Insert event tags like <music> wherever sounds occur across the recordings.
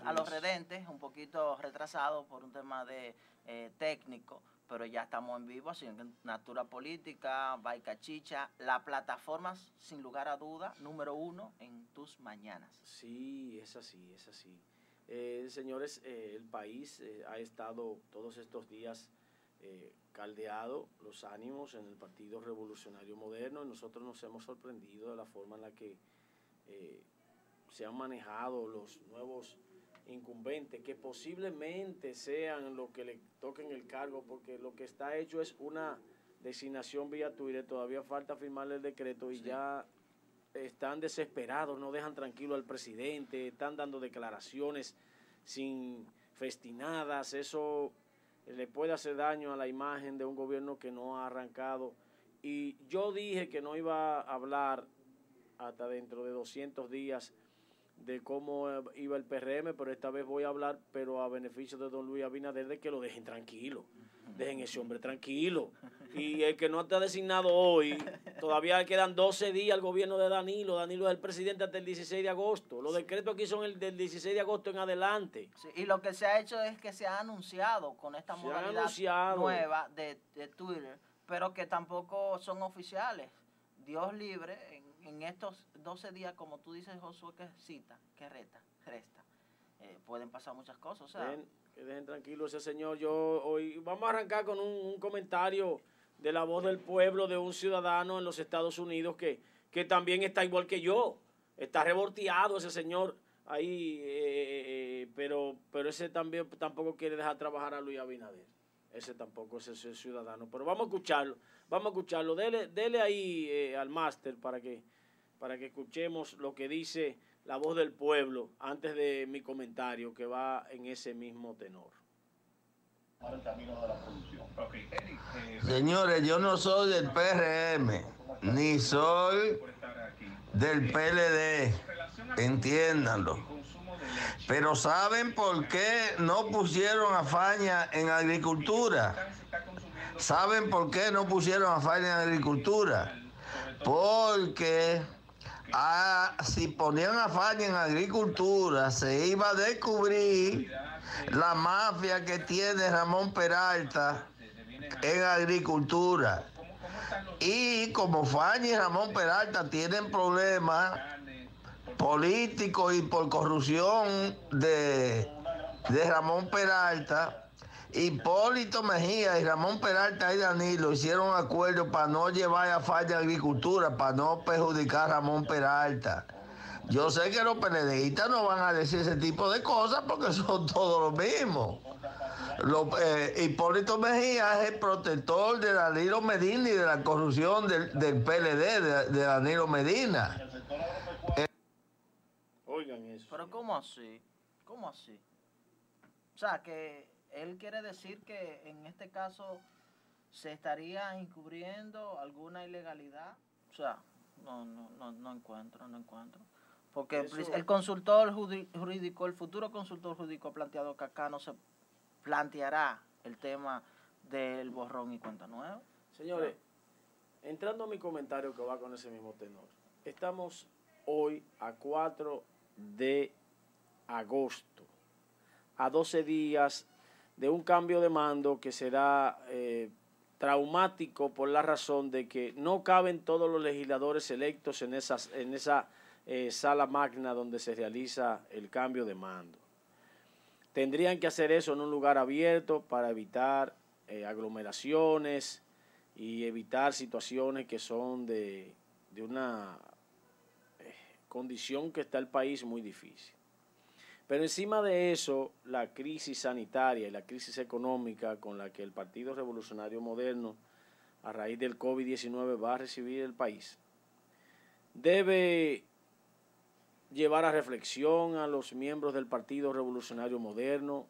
A los redentes. Un poquito retrasado por un tema de eh, técnico, pero ya estamos en vivo, así en Natura Política, Baica Chicha, la plataforma, sin lugar a duda, número uno en tus mañanas. Sí, es así, es así. Eh, señores, eh, el país ha estado todos estos días caldeado los ánimos en el Partido Revolucionario Moderno y nosotros nos hemos sorprendido de la forma en la que se han manejado los nuevos incumbentes, que posiblemente sean los que le toquen el cargo, porque lo que está hecho es una designación vía Twitter, todavía falta firmarle el decreto y ya están desesperados, no dejan tranquilo al presidente, están dando declaraciones sin festinadas, eso le puede hacer daño a la imagen de un gobierno que no ha arrancado. Y yo dije que no iba a hablar hasta dentro de 200 días de cómo iba el PRM, pero esta vez voy a hablar, pero a beneficio de don Luis Abinader, de que lo dejen tranquilo. Dejen ese hombre tranquilo. Y el que no está designado hoy, todavía quedan 12 días al gobierno de Danilo. Danilo es el presidente hasta el 16 de agosto. Los decretos aquí son el del 16 de agosto en adelante. y lo que se ha hecho es que se ha anunciado con esta modalidad nueva de, Twitter, pero que tampoco son oficiales. Dios libre, en, estos 12 días, como tú dices, Josué, que cita, que reta, resta. Eh, pueden pasar muchas cosas. O sea, que dejen tranquilo ese señor. Yo hoy vamos a arrancar con un, comentario de la voz del pueblo de un ciudadano en los Estados Unidos que, que también está igual que yo. Está revolteado ese señor ahí, eh, pero, pero ese también tampoco quiere dejar trabajar a Luis Abinader. Ese tampoco es ese ciudadano. Pero vamos a escucharlo, vamos a escucharlo. Dele, dele ahí al máster para que, para que escuchemos lo que dice la voz del pueblo antes de mi comentario que va en ese mismo tenor. Eh, Señores, yo no soy del PRM, ni soy del PLD, entiéndanlo. Pero ¿saben por qué no pusieron a Faña en agricultura? ¿Saben por qué no pusieron a Faña en agricultura? Porque Ah, si ponían a Faña en agricultura, se iba a descubrir la mafia que tiene Ramón Peralta en agricultura. Y como Faña y Ramón Peralta tienen problemas políticos y por corrupción de, de Ramón Peralta, Hipólito Mejía y Ramón Peralta y Danilo hicieron acuerdo para no llevar a falla agricultura, para no perjudicar a Ramón Peralta. Yo sé que los PLDistas no van a decir ese tipo de cosas porque <laughs> son todos los mismos. Eh, Hipólito Mejía es el protector de Danilo Medina y de la corrupción del, PLD, de, Danilo Medina. Oigan eso. Pero ¿cómo así? ¿Cómo así? O sea, que él quiere decir que en este caso se estaría encubriendo alguna ilegalidad. O sea, no, no, no, no encuentro, no encuentro. Porque el consultor jurídico, el futuro consultor jurídico ha planteado que acá no se planteará el tema del borrón y cuenta nueva. Señores, entrando a mi comentario que va con ese mismo tenor, estamos hoy a 4 de agosto, a 12 días de un cambio de mando que será eh, traumático por la razón de que no caben todos los legisladores electos en, esas, en esa eh, sala magna donde se realiza el cambio de mando. Tendrían que hacer eso en un lugar abierto para evitar eh, aglomeraciones y evitar situaciones que son de, de una condición que está el país muy difícil. Pero encima de eso, la crisis sanitaria y la crisis económica con la que el Partido Revolucionario Moderno, a raíz del COVID-19, va a recibir el país, debe llevar a reflexión a los miembros del Partido Revolucionario Moderno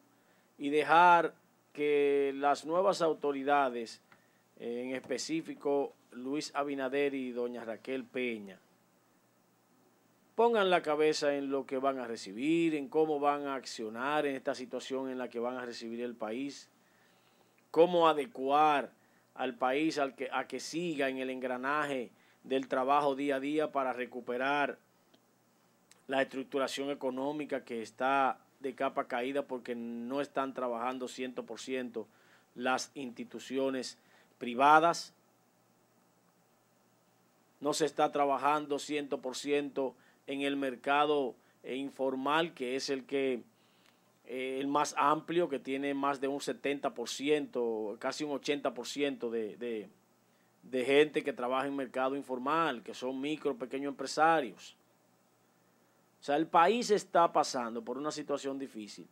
y dejar que las nuevas autoridades, en específico Luis Abinader y doña Raquel Peña, pongan la cabeza en lo que van a recibir, en cómo van a accionar en esta situación en la que van a recibir el país, cómo adecuar al país al que, a que siga en el engranaje del trabajo día a día para recuperar la estructuración económica que está de capa caída porque no están trabajando 100% las instituciones privadas, no se está trabajando 100% en el mercado informal, que es el que eh, el más amplio, que tiene más de un 70%, casi un 80% de, de, de gente que trabaja en mercado informal, que son micro, pequeños empresarios. O sea, el país está pasando por una situación difícil.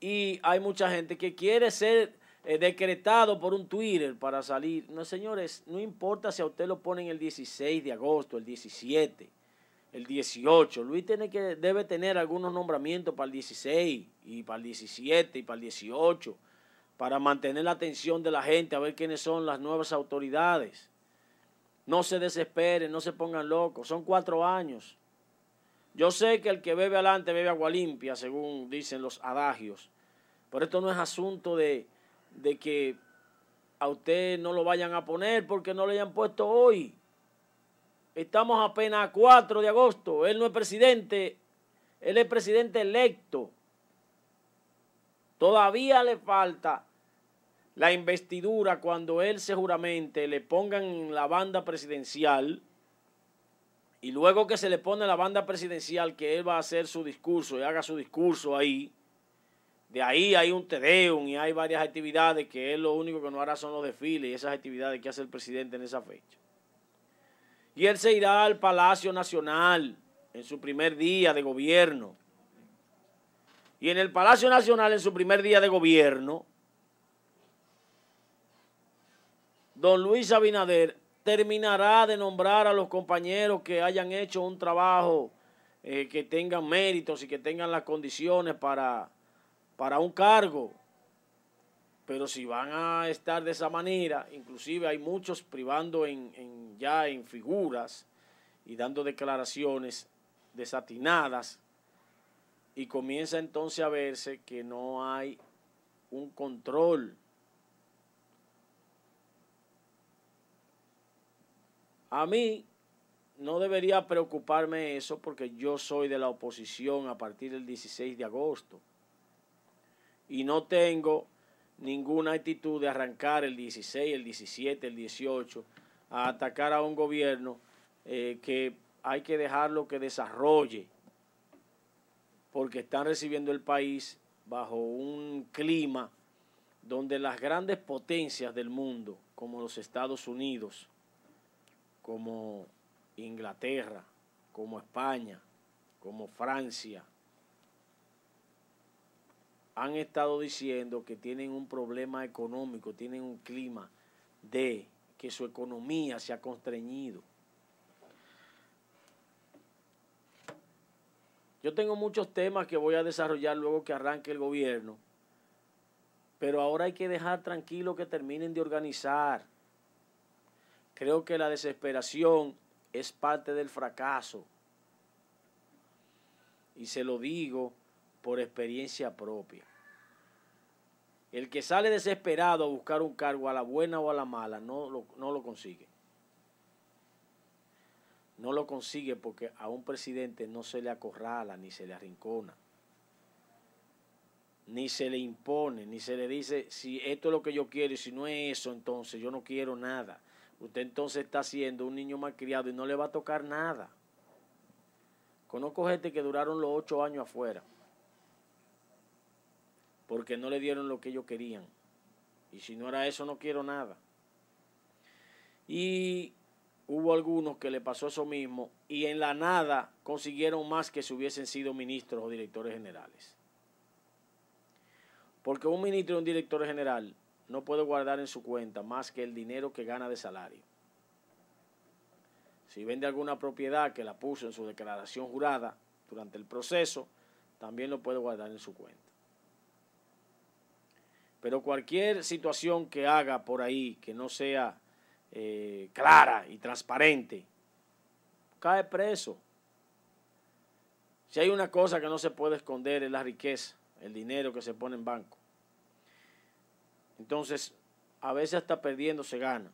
Y hay mucha gente que quiere ser eh, decretado por un Twitter para salir. No, señores, no importa si a usted lo ponen el 16 de agosto, el 17, el 18. Luis tiene que, debe tener algunos nombramientos para el 16 y para el 17 y para el 18 para mantener la atención de la gente, a ver quiénes son las nuevas autoridades. No se desesperen, no se pongan locos. Son cuatro años. Yo sé que el que bebe adelante bebe agua limpia, según dicen los adagios. Pero esto no es asunto de, de que a usted no lo vayan a poner porque no lo hayan puesto hoy. Estamos apenas a 4 de agosto. Él no es presidente, él es presidente electo. Todavía le falta la investidura cuando él se juramente le pongan en la banda presidencial y luego que se le pone la banda presidencial que él va a hacer su discurso y haga su discurso ahí, de ahí hay un tedeum y hay varias actividades que él lo único que no hará son los desfiles y esas actividades que hace el presidente en esa fecha. Y él se irá al Palacio Nacional en su primer día de gobierno. Y en el Palacio Nacional en su primer día de gobierno, don Luis Abinader terminará de nombrar a los compañeros que hayan hecho un trabajo eh, que tengan méritos y que tengan las condiciones para, para un cargo. Pero si van a estar de esa manera, inclusive hay muchos privando en, ya en figuras y dando declaraciones desatinadas, y comienza entonces a verse que no hay un control A mí no debería preocuparme eso porque yo soy de la oposición a partir del 16 de agosto. Y no tengo ninguna actitud de arrancar el 16, el 17, el 18 a atacar a un gobierno eh, que hay que dejarlo que desarrolle porque están recibiendo el país bajo un clima donde las grandes potencias del mundo, como los Estados Unidos, como Inglaterra, como España, como Francia, han estado diciendo que tienen un problema económico, tienen un clima de que su economía se ha constreñido. Yo tengo muchos temas que voy a desarrollar luego que arranque el gobierno, pero ahora hay que dejar tranquilo que terminen de organizar. Creo que la desesperación es parte del fracaso. Y se lo digo por experiencia propia. El que sale desesperado a buscar un cargo a la buena o a la mala no lo, no lo consigue. No lo consigue porque a un presidente no se le acorrala ni se le arrincona. Ni se le impone, ni se le dice si esto es lo que yo quiero y si no es eso, entonces yo no quiero nada usted entonces está siendo un niño malcriado y no le va a tocar nada. Conozco gente que duraron los ocho años afuera porque no le dieron lo que ellos querían. Y si no era eso, no quiero nada. Y hubo algunos que le pasó eso mismo y en la nada consiguieron más que si hubiesen sido ministros o directores generales. Porque un ministro o un director general no puede guardar en su cuenta más que el dinero que gana de salario. Si vende alguna propiedad que la puso en su declaración jurada durante el proceso, también lo puede guardar en su cuenta. Pero cualquier situación que haga por ahí que no sea eh, clara y transparente, cae preso. Si hay una cosa que no se puede esconder es la riqueza, el dinero que se pone en banco. Entonces, a veces hasta perdiendo se gana.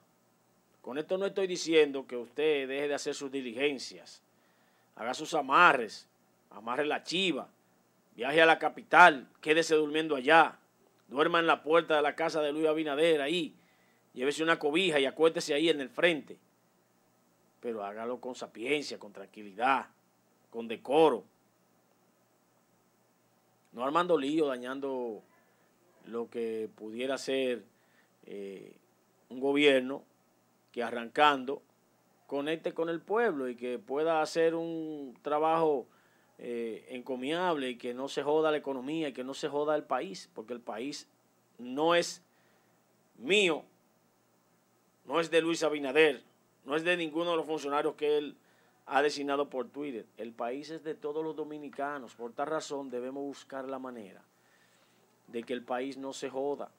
Con esto no estoy diciendo que usted deje de hacer sus diligencias, haga sus amarres, amarre la chiva, viaje a la capital, quédese durmiendo allá, duerma en la puerta de la casa de Luis Abinader ahí, llévese una cobija y acuéstese ahí en el frente. Pero hágalo con sapiencia, con tranquilidad, con decoro. No armando lío, dañando lo que pudiera ser eh, un gobierno que arrancando conecte con el pueblo y que pueda hacer un trabajo eh, encomiable y que no se joda la economía y que no se joda el país, porque el país no es mío, no es de Luis Abinader, no es de ninguno de los funcionarios que él ha designado por Twitter. El país es de todos los dominicanos. Por tal razón debemos buscar la manera de que el país no se joda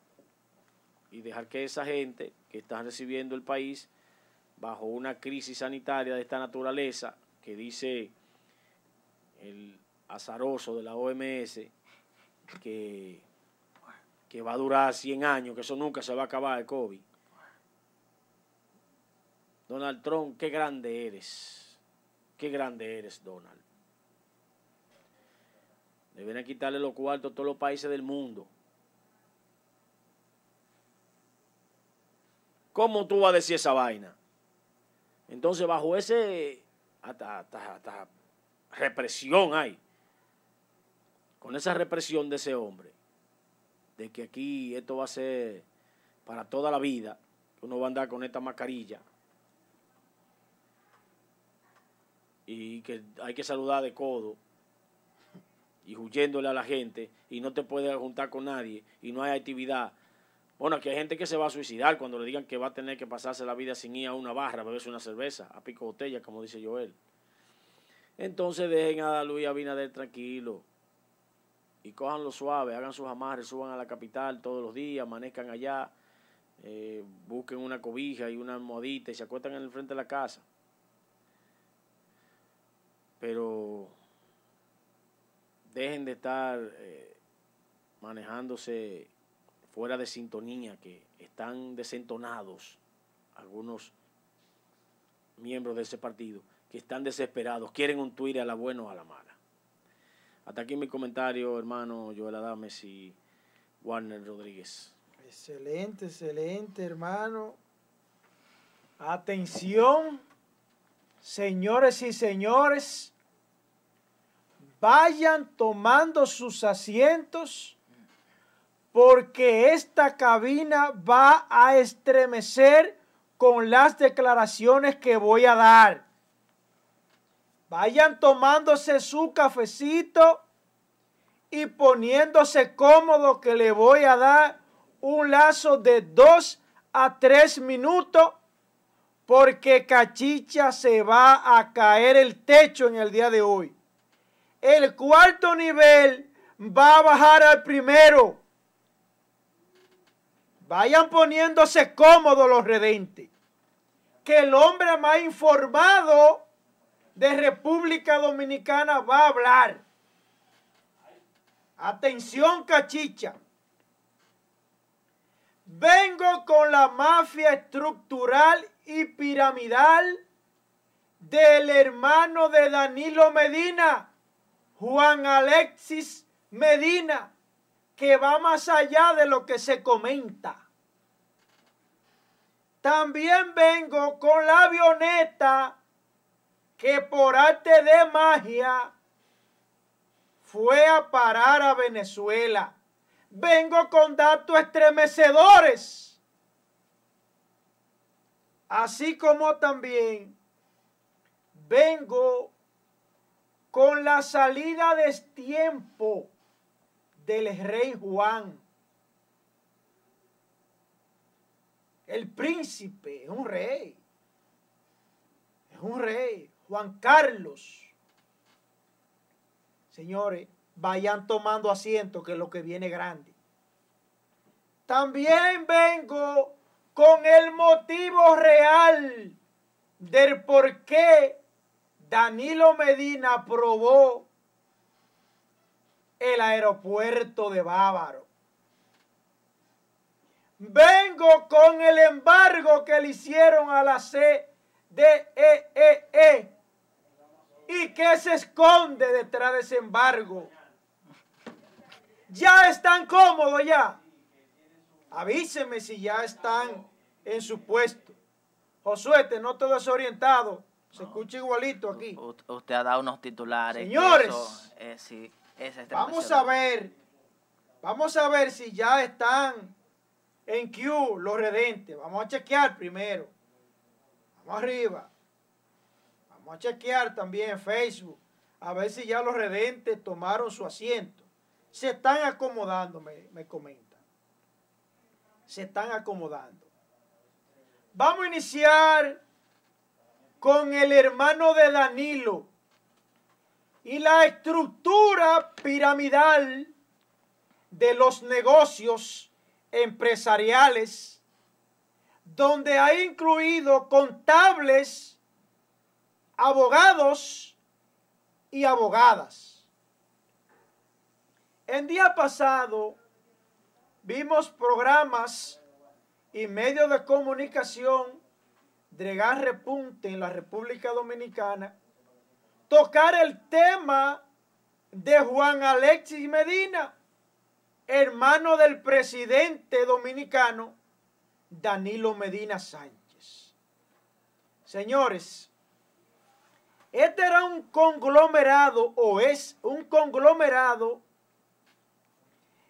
y dejar que esa gente que está recibiendo el país bajo una crisis sanitaria de esta naturaleza que dice el azaroso de la OMS que, que va a durar 100 años, que eso nunca se va a acabar el COVID. Donald Trump, qué grande eres. Qué grande eres, Donald. Deben quitarle los cuartos a todos los países del mundo. ¿Cómo tú vas a decir esa vaina? Entonces, bajo ese hasta, represión hay, con esa represión de ese hombre, de que aquí esto va a ser para toda la vida, uno va a andar con esta mascarilla. Y que hay que saludar de codo y huyéndole a la gente y no te puedes juntar con nadie y no hay actividad. Bueno, aquí hay gente que se va a suicidar cuando le digan que va a tener que pasarse la vida sin ir a una barra, beberse una cerveza, a pico botella, como dice Joel. Entonces dejen a Luis Abinader tranquilo y cojanlo suave, hagan sus amarres, suban a la capital todos los días, amanezcan allá, eh, busquen una cobija y una almohadita y se acuestan en el frente de la casa. Pero dejen de estar eh, manejándose fuera de sintonía, que están desentonados algunos miembros de ese partido, que están desesperados, quieren un Twitter a la buena o a la mala. Hasta aquí mi comentario, hermano Joel Adames y Warner Rodríguez. Excelente, excelente, hermano. Atención, señores y señores, vayan tomando sus asientos porque esta cabina va a estremecer con las declaraciones que voy a dar. Vayan tomándose su cafecito y poniéndose cómodo que le voy a dar un lazo de dos a tres minutos porque Cachicha se va a caer el techo en el día de hoy. El cuarto nivel va a bajar al primero Vayan poniéndose cómodos los redentes. Que el hombre más informado de República Dominicana va a hablar. Atención, cachicha. Vengo con la mafia estructural y piramidal del hermano de Danilo Medina, Juan Alexis Medina que va más allá de lo que se comenta. También vengo con la avioneta que por arte de magia fue a parar a Venezuela. Vengo con datos estremecedores. Así como también vengo con la salida de tiempo del rey Juan. El príncipe es un rey. Es un rey. Juan Carlos. Señores, vayan tomando asiento que es lo que viene grande. También vengo con el motivo real del por qué Danilo Medina aprobó el aeropuerto de Bávaro. vengo con el embargo que le hicieron a la CDEE. ¿Y qué se esconde detrás de ese embargo? Ya están cómodos ya. Avíseme si ya están en su puesto. Josué, te noto desorientado. Se escucha igualito aquí. usted ha dado unos titulares. Señores, sí, vamos a ver. Vamos a ver si ya están en Q los redentes. Vamos a chequear primero. Vamos arriba. Vamos a chequear también Facebook. A ver si ya los redentes tomaron su asiento. Se están acomodando, me, me comentan. Se están acomodando. Vamos a iniciar con el hermano de Danilo y la estructura piramidal de los negocios empresariales, donde ha incluido contables, abogados y abogadas. El día pasado vimos programas y medios de comunicación de repunte en la República Dominicana tocar el tema de Juan Alexis Medina, hermano del presidente dominicano Danilo Medina Sánchez. Señores, este era un conglomerado o es un conglomerado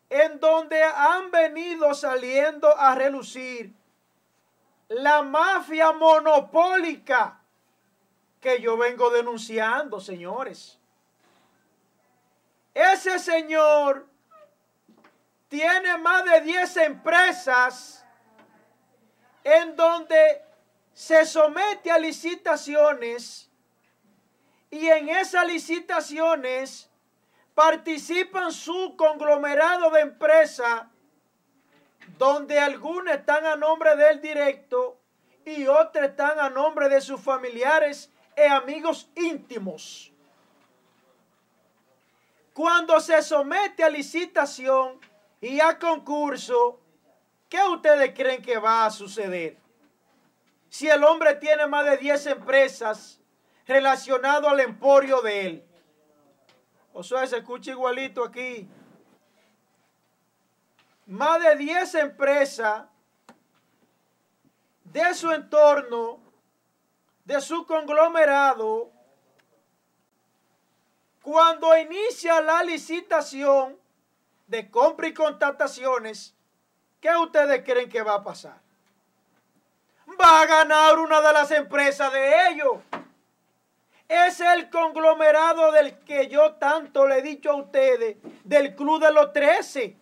en donde han venido saliendo a relucir la mafia monopólica que yo vengo denunciando, señores. Ese señor tiene más de 10 empresas en donde se somete a licitaciones y en esas licitaciones participan su conglomerado de empresas donde algunas están a nombre del directo y otras están a nombre de sus familiares y amigos íntimos. Cuando se somete a licitación y a concurso, ¿qué ustedes creen que va a suceder? Si el hombre tiene más de 10 empresas relacionadas al emporio de él. O sea, se escucha igualito aquí más de 10 empresas de su entorno, de su conglomerado, cuando inicia la licitación de compra y contrataciones, ¿qué ustedes creen que va a pasar? Va a ganar una de las empresas de ellos. Es el conglomerado del que yo tanto le he dicho a ustedes, del Club de los 13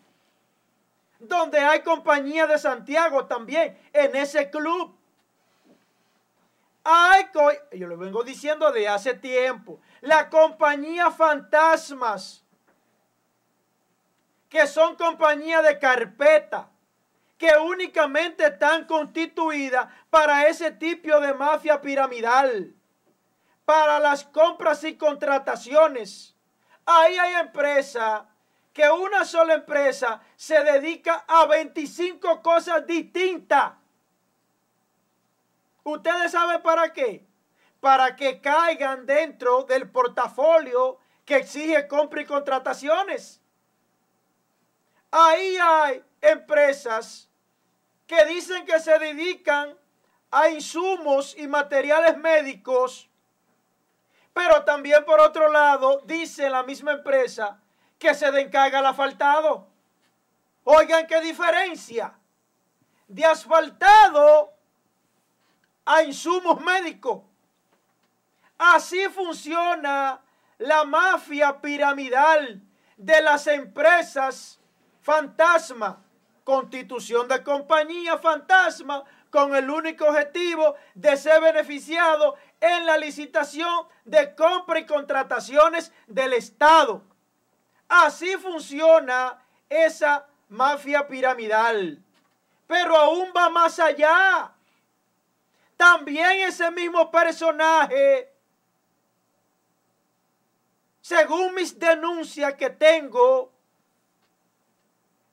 donde hay compañía de Santiago también, en ese club. Hay, yo lo vengo diciendo de hace tiempo, la compañía fantasmas, que son compañías de carpeta, que únicamente están constituidas para ese tipo de mafia piramidal, para las compras y contrataciones. Ahí hay empresas que una sola empresa se dedica a 25 cosas distintas. ¿Ustedes saben para qué? Para que caigan dentro del portafolio que exige compra y contrataciones. Ahí hay empresas que dicen que se dedican a insumos y materiales médicos, pero también por otro lado dice la misma empresa que se den carga al asfaltado. Oigan qué diferencia de asfaltado a insumos médicos. Así funciona la mafia piramidal de las empresas fantasma, constitución de compañía fantasma, con el único objetivo de ser beneficiado en la licitación de compra y contrataciones del Estado. Así funciona esa mafia piramidal. Pero aún va más allá. También ese mismo personaje, según mis denuncias que tengo,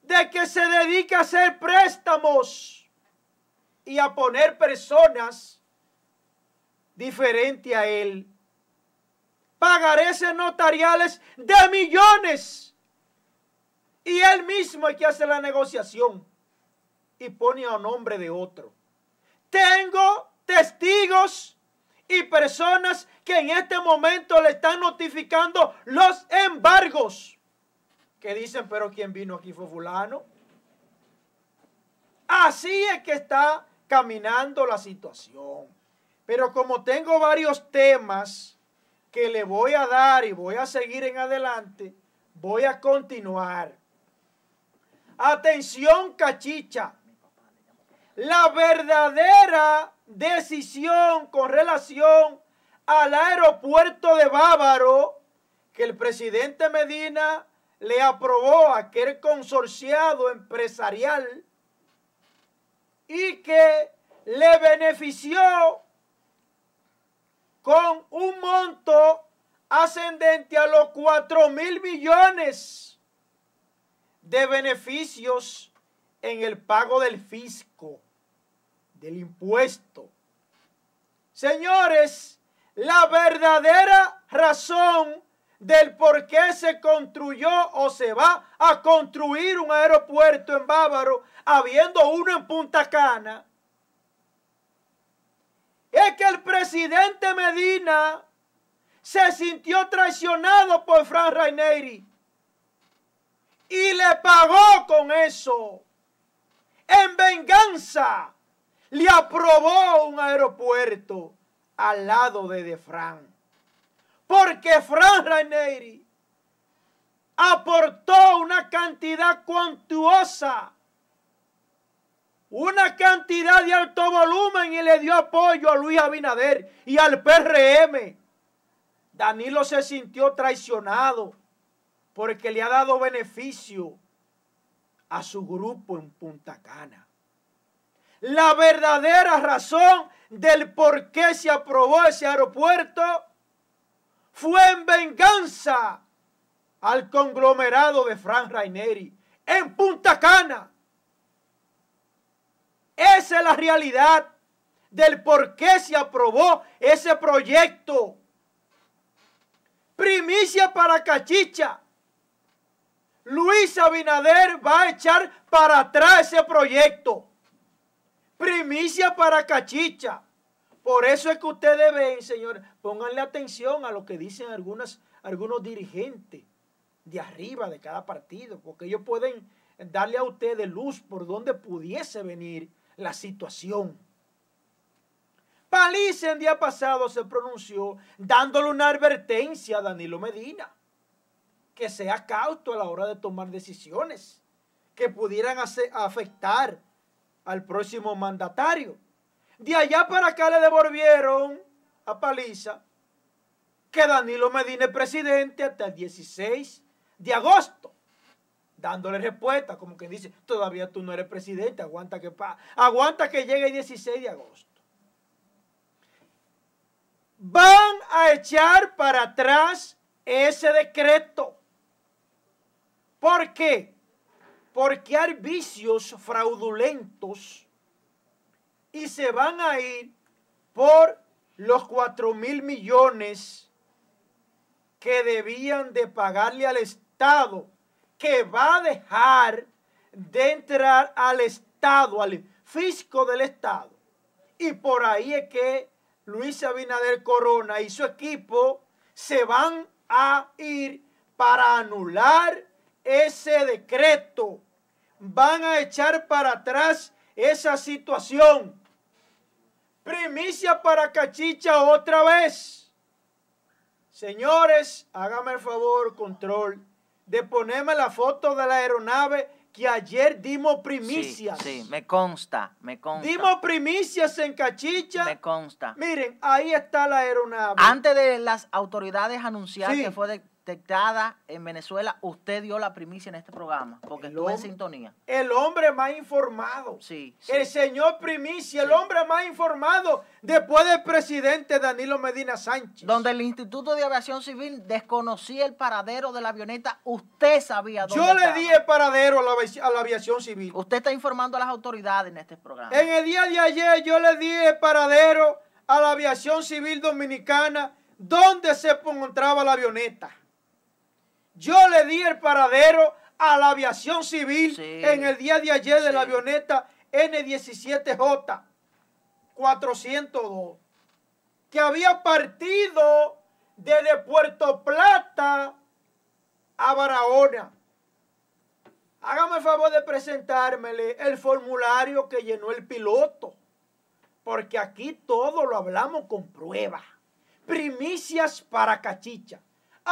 de que se dedica a hacer préstamos y a poner personas diferentes a él. Pagareces notariales de millones. Y él mismo hay que hacer la negociación y pone a nombre de otro. Tengo testigos y personas que en este momento le están notificando los embargos. Que dicen, pero quien vino aquí fue fulano. Así es que está caminando la situación. Pero como tengo varios temas que le voy a dar y voy a seguir en adelante, voy a continuar. Atención, cachicha. La verdadera decisión con relación al aeropuerto de Bávaro que el presidente Medina le aprobó a aquel consorciado empresarial y que le benefició con un monto ascendente a los 4 mil millones de beneficios en el pago del fisco del impuesto. Señores, la verdadera razón del por qué se construyó o se va a construir un aeropuerto en Bávaro, habiendo uno en Punta Cana, es que el presidente Medina se sintió traicionado por Fran Raineri y le pagó con eso. En venganza le aprobó un aeropuerto al lado de De Fran. Porque Fran Ranieri aportó una cantidad cuantuosa, una cantidad de alto volumen y le dio apoyo a Luis Abinader y al PRM. Danilo se sintió traicionado porque le ha dado beneficio a su grupo en Punta Cana la verdadera razón del por qué se aprobó ese aeropuerto fue en venganza al conglomerado de Frank Raineri en Punta Cana. Esa es la realidad del por qué se aprobó ese proyecto. Primicia para Cachicha. Luis Abinader va a echar para atrás ese proyecto. Primicia para cachicha. Por eso es que ustedes ven, señores, pónganle atención a lo que dicen algunas, algunos dirigentes de arriba de cada partido, porque ellos pueden darle a ustedes luz por donde pudiese venir la situación. Paliza el día pasado se pronunció dándole una advertencia a Danilo Medina, que sea cauto a la hora de tomar decisiones que pudieran afectar al próximo mandatario. De allá para acá le devolvieron a Paliza que Danilo Medina es presidente hasta el 16 de agosto, dándole respuesta, como que dice, todavía tú no eres presidente, aguanta que, pa aguanta que llegue el 16 de agosto. Van a echar para atrás ese decreto. ¿Por qué? porque hay vicios fraudulentos y se van a ir por los 4 mil millones que debían de pagarle al Estado, que va a dejar de entrar al Estado, al fisco del Estado. Y por ahí es que Luis Abinader Corona y su equipo se van a ir para anular ese decreto. Van a echar para atrás esa situación. Primicia para Cachicha otra vez. Señores, hágame el favor, control, de ponerme la foto de la aeronave que ayer dimos primicias. Sí, me consta, me consta. Dimos primicias en Cachicha. Me consta. Miren, ahí está la aeronave. Antes de las autoridades anunciar que fue detectada en Venezuela, usted dio la primicia en este programa, porque El estuve en sintonía. El hombre más informado. Sí, sí. El señor Primicia, el hombre más informado después del presidente Danilo Medina Sánchez. Donde el Instituto de Aviación Civil desconocía el paradero de la avioneta, usted sabía dónde Yo le di el paradero a la, a la aviación civil. Usted está informando a las autoridades en este programa. En el día de ayer yo le di el paradero a la aviación civil dominicana donde se encontraba la avioneta. Yo le di el paradero a la aviación civil Sí. en el día de ayer de la avioneta N17J 402 que había partido desde Puerto Plata a Barahona. Hágame el favor de presentármele el formulario que llenó el piloto, porque aquí todo lo hablamos con pruebas. Primicias para cachicha.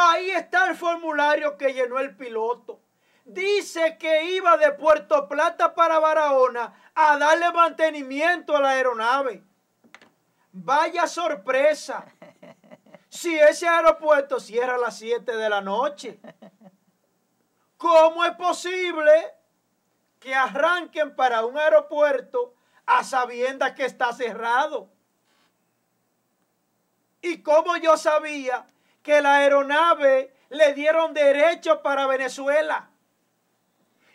Ahí está el formulario que llenó el piloto. Dice que iba de Puerto Plata para Barahona a darle mantenimiento a la aeronave. Vaya sorpresa. Si ese aeropuerto cierra a las 7 de la noche. ¿Cómo es posible que arranquen para un aeropuerto a sabiendas que está cerrado? ¿Y cómo yo sabía que la aeronave le dieron derecho para Venezuela?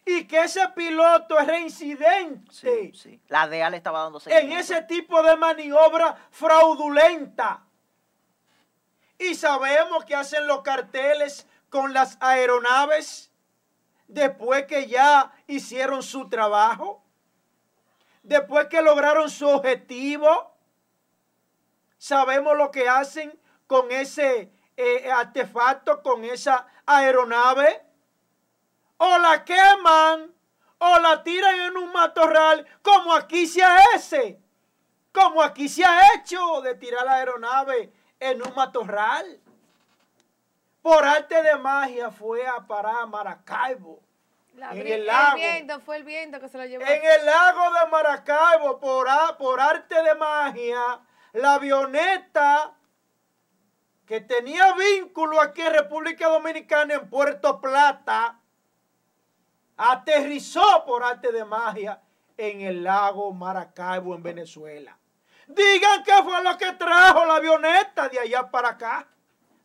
Y que ese piloto es reincidente Sí, sí. La DEA le estaba dando en ese tipo de maniobra fraudulenta. Y sabemos que hacen los carteles con las aeronaves después que ya hicieron su trabajo, después que lograron su objetivo. Sabemos lo que hacen con ese eh, artefacto, con esa aeronave. O la queman o la tiran en un matorral, como aquí se hace, como aquí se ha hecho de tirar la aeronave en un matorral. Por arte de magia fue a parar a Maracaibo. La En el lago. viento, fue el viento que se lo llevó. En el lago de Maracaibo, por, a- por arte de magia, la avioneta que tenía vínculo aquí en República Dominicana, en Puerto Plata, aterrizó por arte de magia en el lago Maracaibo, en Venezuela. Digan qué fue lo que trajo la avioneta de allá para acá.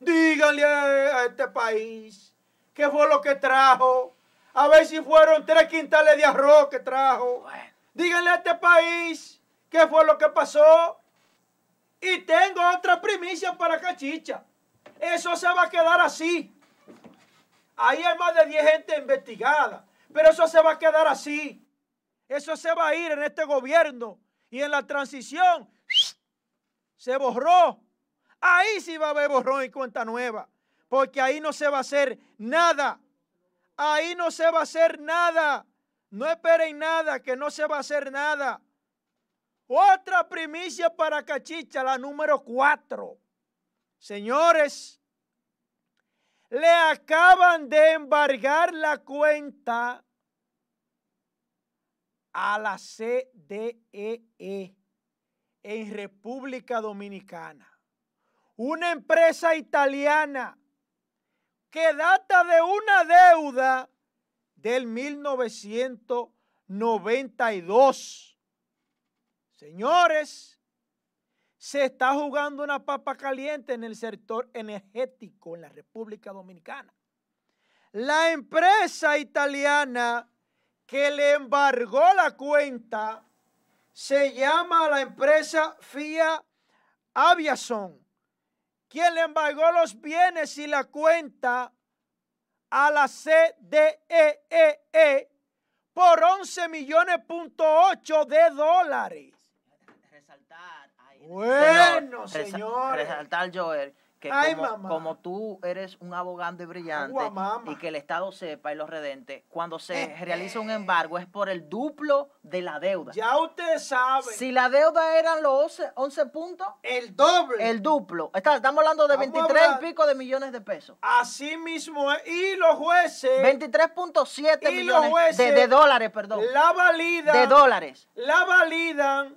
Díganle a, este país qué fue lo que trajo. A ver si fueron tres quintales de arroz que trajo. Díganle a este país qué fue lo que pasó. Y tengo otra primicia para Cachicha. Eso se va a quedar así. Ahí hay más de 10 gente investigada. Pero eso se va a quedar así. Eso se va a ir en este gobierno. Y en la transición se borró. Ahí sí va a haber borrón y cuenta nueva. Porque ahí no se va a hacer nada. Ahí no se va a hacer nada. No esperen nada, que no se va a hacer nada. Otra primicia para Cachicha, la número cuatro. Señores, le acaban de embargar la cuenta a la CDEE en República Dominicana. Una empresa italiana que data de una deuda del 1992. Señores, se está jugando una papa caliente en el sector energético en la República Dominicana. La empresa italiana que le embargó la cuenta se llama la empresa FIA Aviación, quien le embargó los bienes y la cuenta a la CDEE por 11 millones punto 8 de dólares. Bueno, señores. Resaltar, Joel, que Ay, como, como tú eres un abogado brillante y que el Estado sepa y los redentes, cuando se Eh, realiza un embargo es por el duplo de la deuda. Ya usted sabe, Si la deuda eran los 11, 11 puntos, el doble. el duplo. Está- estamos hablando de Vamos a 23 hablar. y pico de millones de pesos. Así mismo es. Y los jueces 23.7 y los millones de, jueces de dólares, perdón. la validan. De dólares. La validan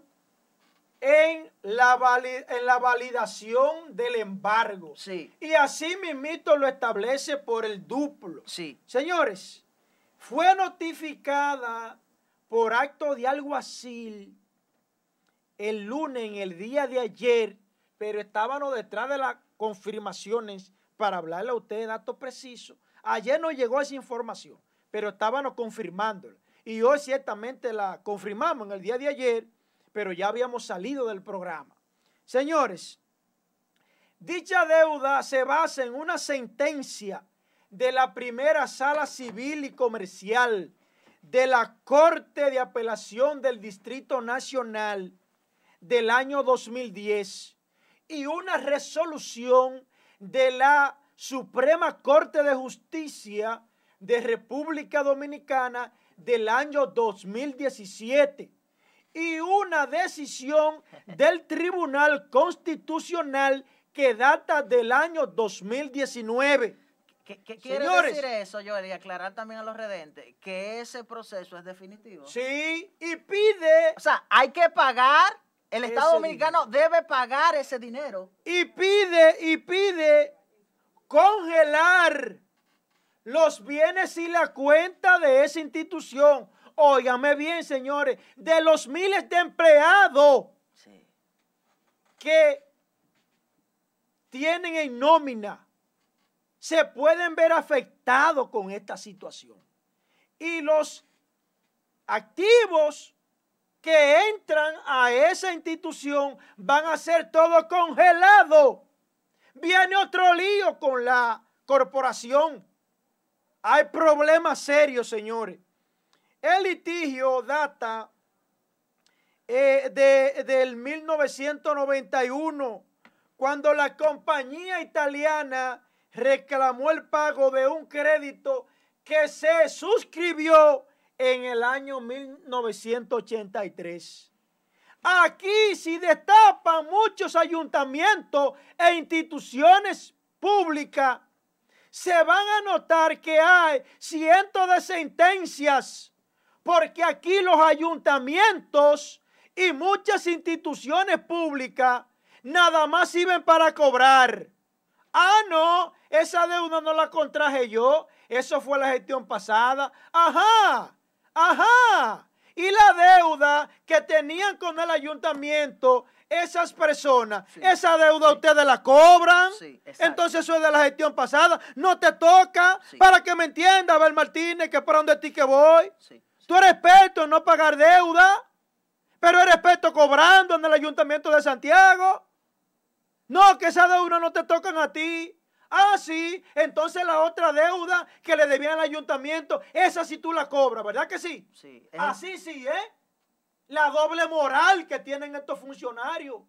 en la, en la validación del embargo. Sí. Y así mismito lo establece por el duplo. Sí. Señores, fue notificada por acto de alguacil el lunes, en el día de ayer, pero estábamos detrás de las confirmaciones para hablarle a ustedes datos precisos. Ayer no llegó esa información, pero estábamos confirmándola. Y hoy ciertamente la confirmamos en el día de ayer, pero ya habíamos salido del programa. Señores, dicha deuda se basa en una sentencia de la primera sala civil y comercial de la Corte de Apelación del Distrito Nacional del año 2010 y una resolución de la Suprema Corte de Justicia de República Dominicana del año 2017 y una decisión del Tribunal Constitucional que data del año 2019. ¿Qué, quiere decir eso, Joel? Y aclarar también a los redentes que ese proceso es definitivo. Sí, y pide... O sea, hay que pagar el Estado Dominicano debe pagar ese dinero. Y pide, y pide congelar los bienes y la cuenta de esa institución. Óigame bien, señores, de los miles de empleados que tienen en nómina, se pueden ver afectados con esta situación. Y los activos que entran a esa institución van a ser todo congelado. Viene otro lío con la corporación. Hay problemas serios, señores. El litigio data eh, de, del 1991, cuando la compañía italiana reclamó el pago de un crédito que se suscribió en el año 1983. Aquí si destapan muchos ayuntamientos e instituciones públicas, se van a notar que hay cientos de sentencias, porque aquí los ayuntamientos y muchas instituciones públicas nada más sirven para cobrar. Ah, no, esa deuda no la contraje yo, eso fue la gestión pasada. Ajá, Ajá. Y la deuda que tenían con el ayuntamiento esas personas, esa deuda ustedes la cobran. Entonces eso es de la gestión pasada. No te toca. Para que me entienda, Abel Martínez, que para donde ti que voy. Tú eres experto en no pagar deuda, pero eres experto cobrando en el ayuntamiento de Santiago. No, que esa deuda no te tocan a ti. Ah, sí, entonces la otra deuda que le debían al ayuntamiento, esa sí tú la cobras, ¿verdad que sí? Sí. Así sí, ¿eh? La doble moral que tienen estos funcionarios.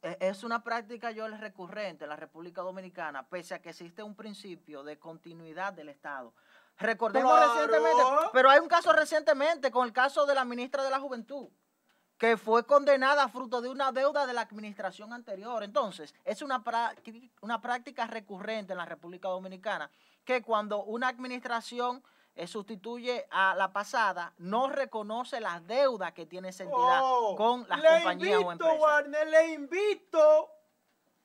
E, es una práctica, yo recurrente en la República Dominicana, pese a que existe un principio de continuidad del Estado. Recordemos recientemente, pero hay un caso recientemente con el caso de la ministra de la Juventud que fue condenada fruto de una deuda de la administración anterior. Entonces, es una, una práctica recurrente en la República Dominicana que cuando una administración eh, sustituye a la pasada, no reconoce las deudas que tiene esa entidad oh, con las compañías o empresas. Warner, le invito,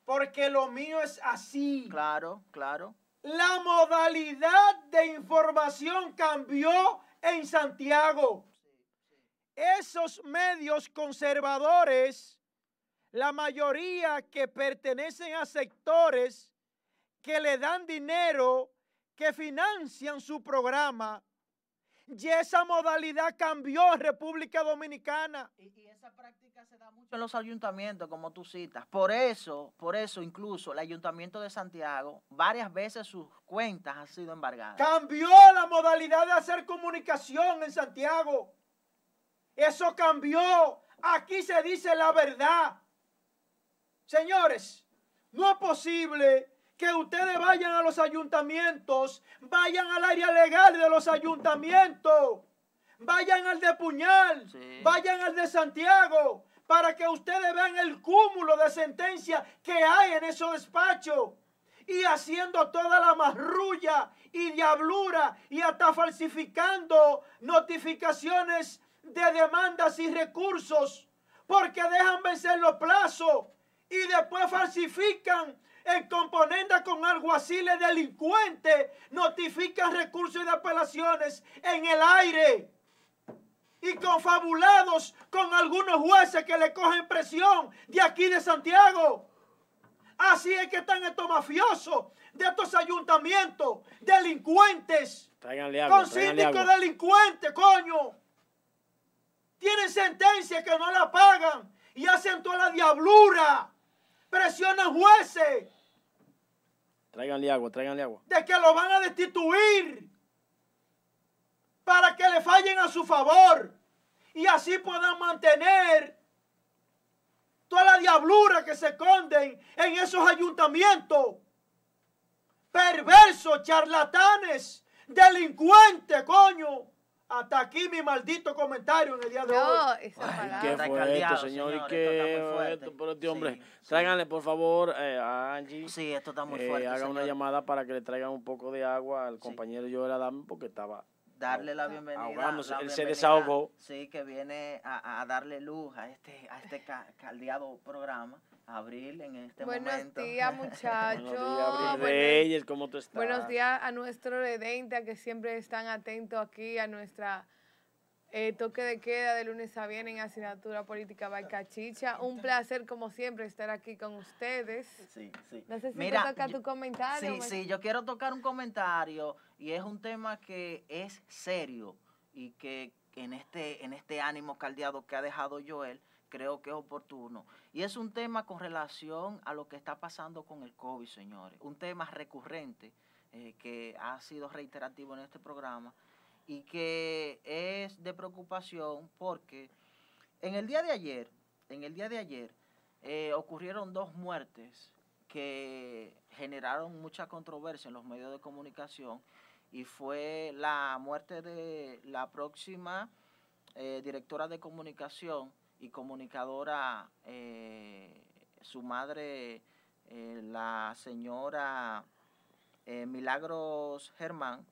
porque lo mío es así. Claro, claro. La modalidad de información cambió en Santiago esos medios conservadores, la mayoría que pertenecen a sectores que le dan dinero, que financian su programa, y esa modalidad cambió en República Dominicana. Y, esa práctica mucho en los ayuntamientos, como tú citas. Por eso, por eso incluso el Ayuntamiento de Santiago, varias veces sus cuentas han sido embargadas. Cambió la modalidad de hacer comunicación en Santiago. Eso cambió. Aquí se dice la verdad. Señores, no es posible que ustedes vayan a los ayuntamientos, vayan al área legal de los ayuntamientos, vayan al de Puñal, vayan al de Santiago, para que ustedes vean el cúmulo de sentencias que hay en esos despachos. Y haciendo toda la marrulla y diablura y hasta falsificando notificaciones de demandas y recursos. Porque dejan vencer los plazos y después falsifican en componenda con alguaciles delincuentes, notifican recursos de apelaciones en el aire y confabulados con algunos jueces que le cogen presión de aquí de Santiago. Así es que están estos mafiosos de estos ayuntamientos, delincuentes, con síndicos delincuentes, coño. Tienen sentencias que no la pagan y hacen toda la diablura. Presionan jueces. Tráiganle agua, tráiganle agua. De que lo van a destituir para que le fallen a su favor y así puedan mantener toda la diablura que se esconden en esos ayuntamientos. Perversos, charlatanes, delincuentes, coño. Hasta aquí mi maldito comentario en el día de No, hoy. esa Ay. ¿Qué fue caldeado, esto, señor? ¿Y qué fue fuerte. esto? Pero este hombre, Sí, sí. tráiganle, por favor, eh, a Angie. Sí, esto está muy eh, fuerte. haga una señor. llamada para que le traigan un poco de agua al compañero Joel Adame porque estaba darle la bienvenida. la Él se bienvenida, desahogó. Sí, que viene a, a darle luz a este, a este ca- caldeado programa, Abril, en este Buenos momento. días, muchachos. <laughs> Buenos días, Abril Reyes, ¿cómo tú estás? Buenos días a nuestro redenta que siempre están atentos aquí a nuestra eh, toque de queda de lunes a viernes en asignatura política Chicha. Un placer, como siempre, estar aquí con ustedes. Sí, sí. No sé si Mira, toca yo- tu comentario. Sí, sí, yo quiero tocar un comentario y es un tema que es serio y que en este, en este ánimo caldeado que ha dejado Joel, creo que es oportuno. Y es un tema con relación a lo que está pasando con el COVID, señores. Un tema recurrente eh, que ha sido reiterativo en este programa y que es de preocupación porque en el día de ayer, en el día de ayer, eh, ocurrieron dos muertes que generaron mucha controversia en los medios de comunicación y fue la muerte de la próxima eh, directora de comunicación y comunicadora, eh, su madre, la señora Milagros Germán,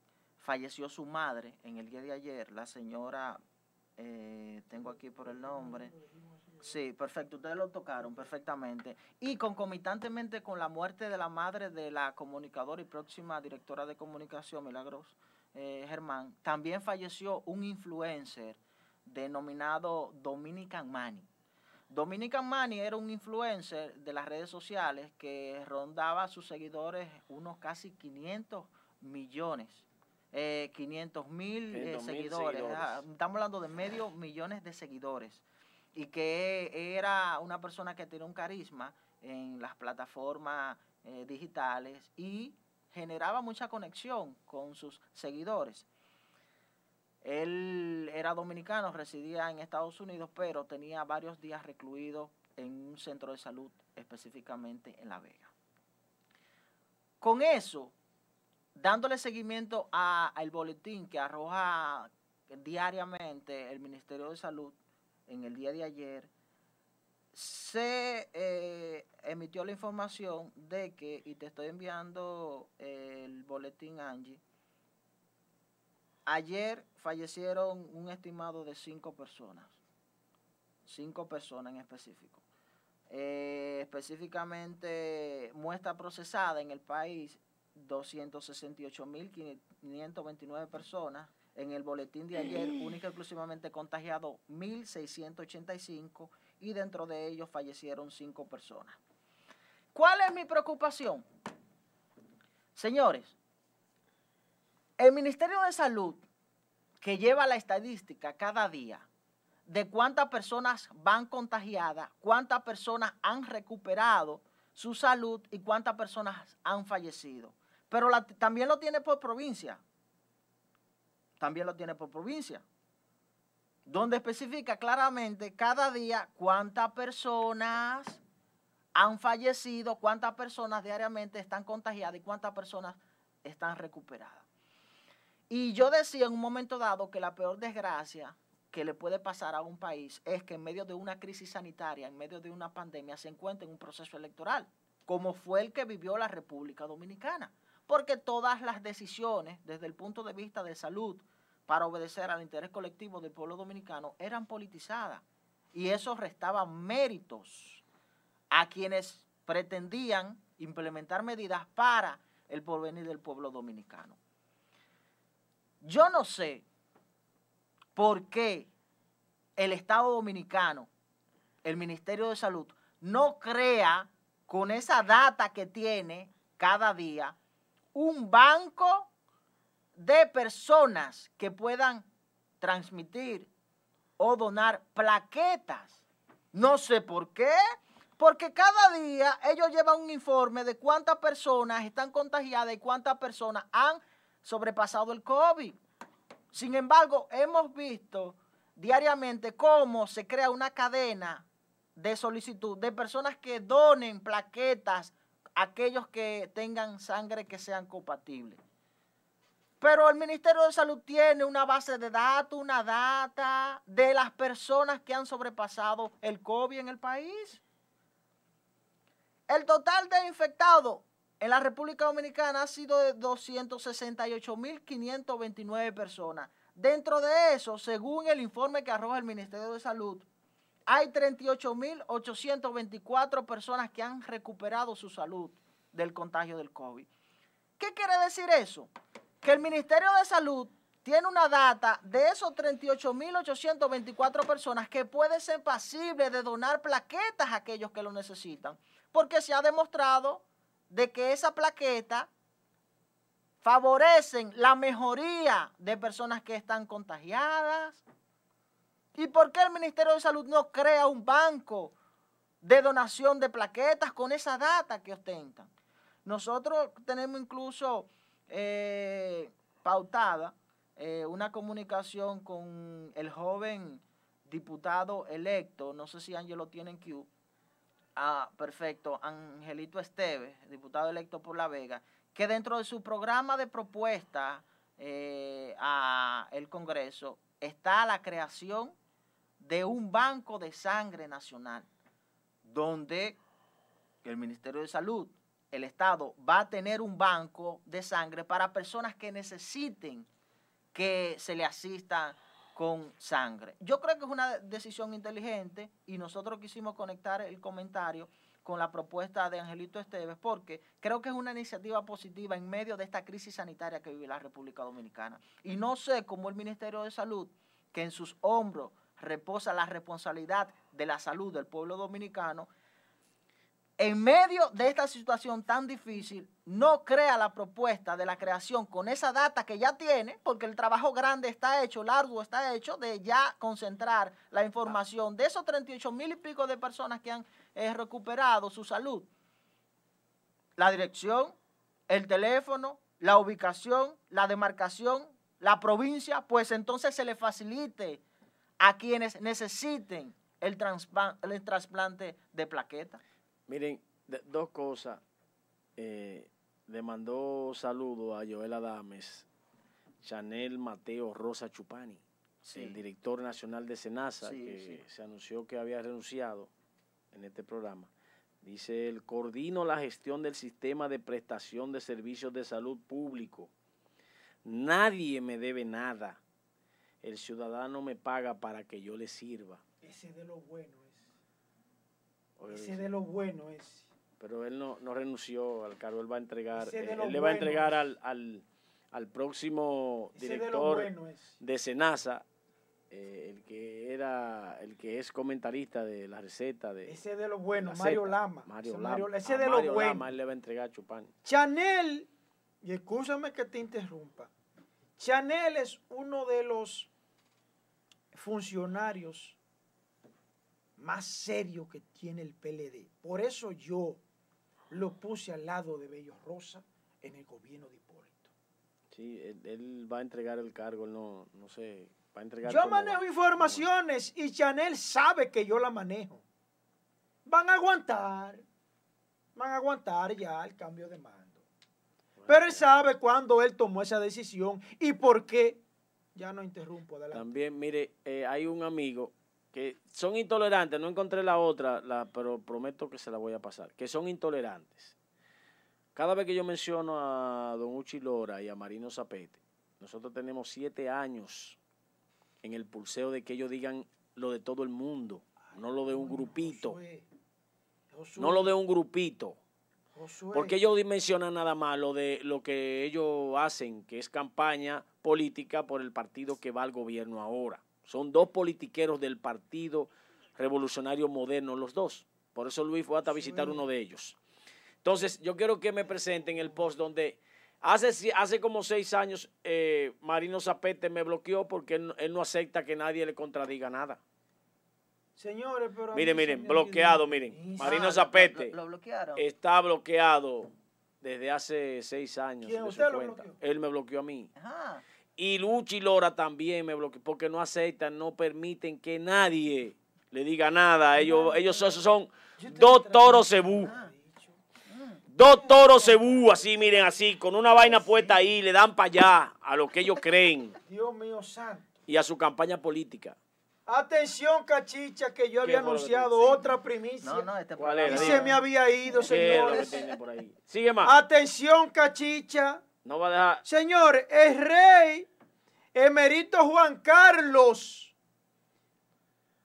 falleció su madre en el día de ayer, la señora, eh, tengo aquí por el nombre, Sí, perfecto, ustedes lo tocaron perfectamente. Y concomitantemente con la muerte de la madre de la comunicadora y próxima directora de comunicación, Milagros eh, Germán, también falleció un influencer denominado Dominican Manny. Dominican Manny era un influencer de las redes sociales que rondaba a sus seguidores unos casi 500 millones. Eh, 500 mil eh, 500 mil seguidores. seguidores. Estamos hablando de medio millones de seguidores y que era una persona que tenía un carisma en las plataformas eh, digitales y generaba mucha conexión con sus seguidores. Él era dominicano, residía en Estados Unidos, pero tenía varios días recluido en un centro de salud, específicamente en La Vega. Con eso, dándole seguimiento al boletín que arroja diariamente el Ministerio de Salud, en el día de ayer, se eh, emitió la información de que, y te estoy enviando el boletín Angie, ayer fallecieron un estimado de cinco personas, cinco personas en específico. Eh, específicamente, muestra procesada en el país, 268.529 personas, en el boletín de ayer, <clears throat> única y exclusivamente contagiado 1.685 y dentro de ellos fallecieron 5 personas. ¿Cuál es mi preocupación? Señores, el Ministerio de Salud, que lleva la estadística cada día de cuántas personas van contagiadas, cuántas personas han recuperado su salud y cuántas personas han fallecido. Pero también lo tiene por provincia. También lo tiene por provincia, donde especifica claramente cada día cuántas personas han fallecido, cuántas personas diariamente están contagiadas y cuántas personas están recuperadas. Y yo decía en un momento dado que la peor desgracia que le puede pasar a un país es que en medio de una crisis sanitaria, en medio de una pandemia, se encuentre en un proceso electoral, como fue el que vivió la República Dominicana porque todas las decisiones desde el punto de vista de salud para obedecer al interés colectivo del pueblo dominicano eran politizadas. y eso restaba méritos a quienes pretendían implementar medidas para el porvenir del pueblo dominicano. Yo no sé por qué el Estado dominicano, el Ministerio de Salud, no crea con esa data que tiene cada día un banco de personas que puedan transmitir o donar plaquetas. No sé por qué, porque cada día ellos llevan un informe de cuántas personas están contagiadas y cuántas personas han sobrepasado el COVID. Sin embargo, hemos visto diariamente cómo se crea una cadena de solicitud de personas que donen plaquetas aquellos que tengan sangre que sean compatibles. Pero el Ministerio de Salud tiene una base de datos, una data de las personas que han sobrepasado el COVID en el país. El total de infectados en la República Dominicana ha sido de 268.529 personas. Dentro de eso, según el informe que arroja el Ministerio de Salud, hay 38.824 personas que han recuperado su salud del contagio del COVID. ¿Qué quiere decir eso? Que el Ministerio de Salud tiene una data de esos 38.824 personas que puede ser pasible de donar plaquetas a aquellos que lo necesitan, porque se ha demostrado de que esa plaqueta favorecen la mejoría de personas que están contagiadas. ¿Y por qué el Ministerio de Salud no crea un banco de donación de plaquetas con esa data que ostentan? Nosotros tenemos incluso eh, pautada eh, una comunicación con el joven diputado electo, no sé si Ángel lo tiene en Q, ah, perfecto, Angelito Esteves, diputado electo por La Vega, que dentro de su programa de propuesta eh, a el Congreso está la creación de un banco de sangre nacional, donde el Ministerio de Salud, el Estado, va a tener un banco de sangre para personas que necesiten que se le asista con sangre. Yo creo que es una decisión inteligente y nosotros quisimos conectar el comentario con la propuesta de Angelito Esteves porque creo que es una iniciativa positiva en medio de esta crisis sanitaria que vive la República Dominicana. Y no sé cómo el Ministerio de Salud, que en sus hombros reposa la responsabilidad de la salud del pueblo dominicano, en medio de esta situación tan difícil, no crea la propuesta de la creación con esa data que ya tiene, porque el trabajo grande está hecho, largo está hecho, de ya concentrar la información de esos 38 mil y pico de personas que han eh, recuperado su salud. La dirección, el teléfono, la ubicación, la demarcación, la provincia, pues entonces se le facilite a quienes necesiten el, el trasplante de plaqueta. Miren, dos cosas. Eh, le mandó saludo a Joel Adames, Chanel Mateo Rosa Chupani, el director nacional de Senasa, que se anunció que había renunciado en este programa. Dice, el coordino la gestión del sistema de prestación de servicios de salud público. Nadie me debe nada. El ciudadano me paga para que yo le sirva. Ese de lo bueno ese de lo bueno es. Pero él no, renunció al cargo, él va a entregar, eh, él le va a entregar al, al, próximo director de, Senasa, eh, el que era, el que es comentarista de la receta de. Ese de lo bueno, Mario Lama. Mario Lama. ese de lo bueno. Lama, él le va a entregar a Chupán. Chanel, y escúchame que te interrumpa. Chanel es uno de los funcionarios más serio que tiene el PLD. Por eso yo lo puse al lado de Bello Rosa en el gobierno de Hipólito. Sí, él, va a entregar el cargo, no, no sé, va a entregar... Yo manejo informaciones y Chanel sabe que yo la manejo. Van a aguantar, van a aguantar ya el cambio de mando. Pero él sabe cuándo él tomó esa decisión y por qué. Ya no interrumpo. Adelante. También, mire, eh, hay un amigo que son intolerantes, no encontré la otra, la, pero prometo que se la voy a pasar, que son intolerantes. Cada vez que yo menciono a don Uchi Lora y a Marino Zapete, nosotros tenemos siete años en el pulseo de que ellos digan lo de todo el mundo. no lo de un grupito, Josué, Josué, no lo de un grupito. Josué. Porque ellos dimensionan nada más lo de lo que ellos hacen, que es campaña política por el partido que va al gobierno ahora. Son dos politiqueros del Partido Revolucionario Moderno, los dos. Por eso Luis fue hasta visitar uno de ellos. Entonces, yo quiero que me presenten el post donde hace, hace como seis años eh, Marino Zapete me bloqueó porque él no acepta que nadie le contradiga nada. Señores, pero Miren, miren, bloqueado, miren. Marino Zapete. Lo, lo bloquearon. Está bloqueado desde hace seis años ¿Quién? de su ¿Usted lo cuenta. bloqueó? Él me bloqueó a mí. Ajá. Y Luchi Lora también me bloqueó porque no aceptan, no permiten que nadie le diga nada. Ellos, ellos son, son dos toros cebú. Ah. Dos toros cebú, así, miren, así, con una vaina puesta ahí, le dan para allá a lo que ellos creen Dios mío santo. y a su campaña política. Atención, cachicha, que yo había anunciado otra primicia. No, no, este ¿Cuál era? y se me había ido, ¿Qué es lo que señores. tienen por ahí? Sigue más. Atención, cachicha. No va a dejar. Señores, el rey emerito Juan Carlos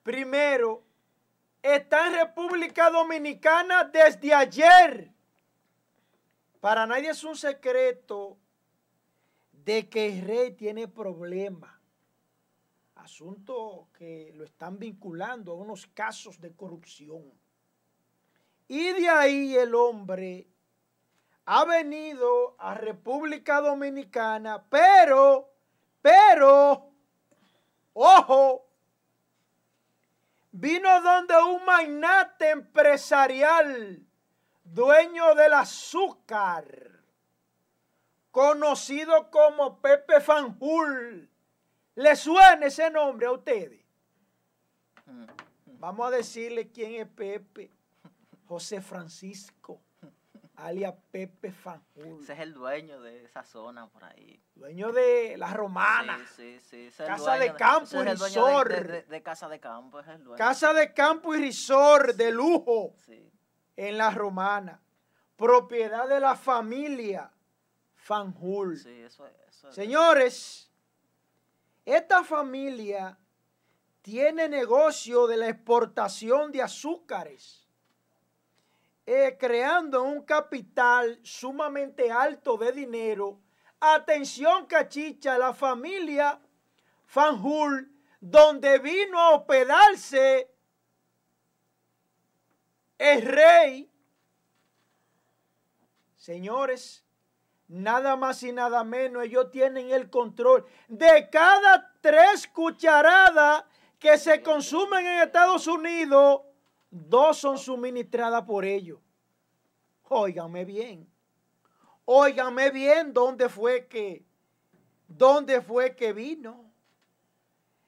primero está en República Dominicana desde ayer. Para nadie es un secreto de que el rey tiene problemas. Asunto que lo están vinculando a unos casos de corrupción. Y de ahí el hombre ha venido a República Dominicana, pero, pero, ojo, vino donde un magnate empresarial, dueño del azúcar, conocido como Pepe Fanjul. ¿Le suena ese nombre a ustedes? Mm. Vamos a decirle quién es Pepe. José Francisco, alias Pepe Fanjul. Ese es el dueño de esa zona por ahí. dueño de la romana, Sí, sí, sí. Casa de campo y dueño de- Casa de Campo, es el dueño. casa de campo y resort de lujo en la romana, propiedad de la familia Fanjul. Sí, eso es. Eso es- Señores, esta familia tiene negocio de la exportación de azúcares, eh, creando un capital sumamente alto de dinero. Atención, cachicha, la familia Fanjul, donde vino a hospedarse el rey. Señores, nada más y nada menos, ellos tienen el control de cada tres cucharadas que se consumen en Estados Unidos, dos son suministradas por ellos. Óiganme bien, óiganme bien dónde fue que, dónde fue que vino.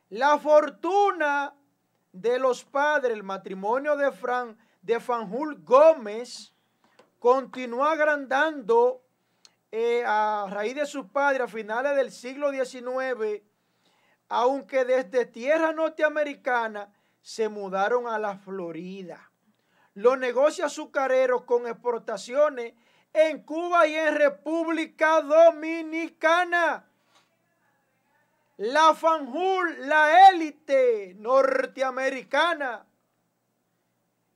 La fortuna de los padres, el matrimonio de Fran, de Fanjul Gómez, continuó agrandando eh, a raíz de sus padres a finales del siglo XIX, aunque desde tierra norteamericana se mudaron a la Florida. Los negocios azucareros con exportaciones en Cuba y en República Dominicana. La Fanjul, la élite norteamericana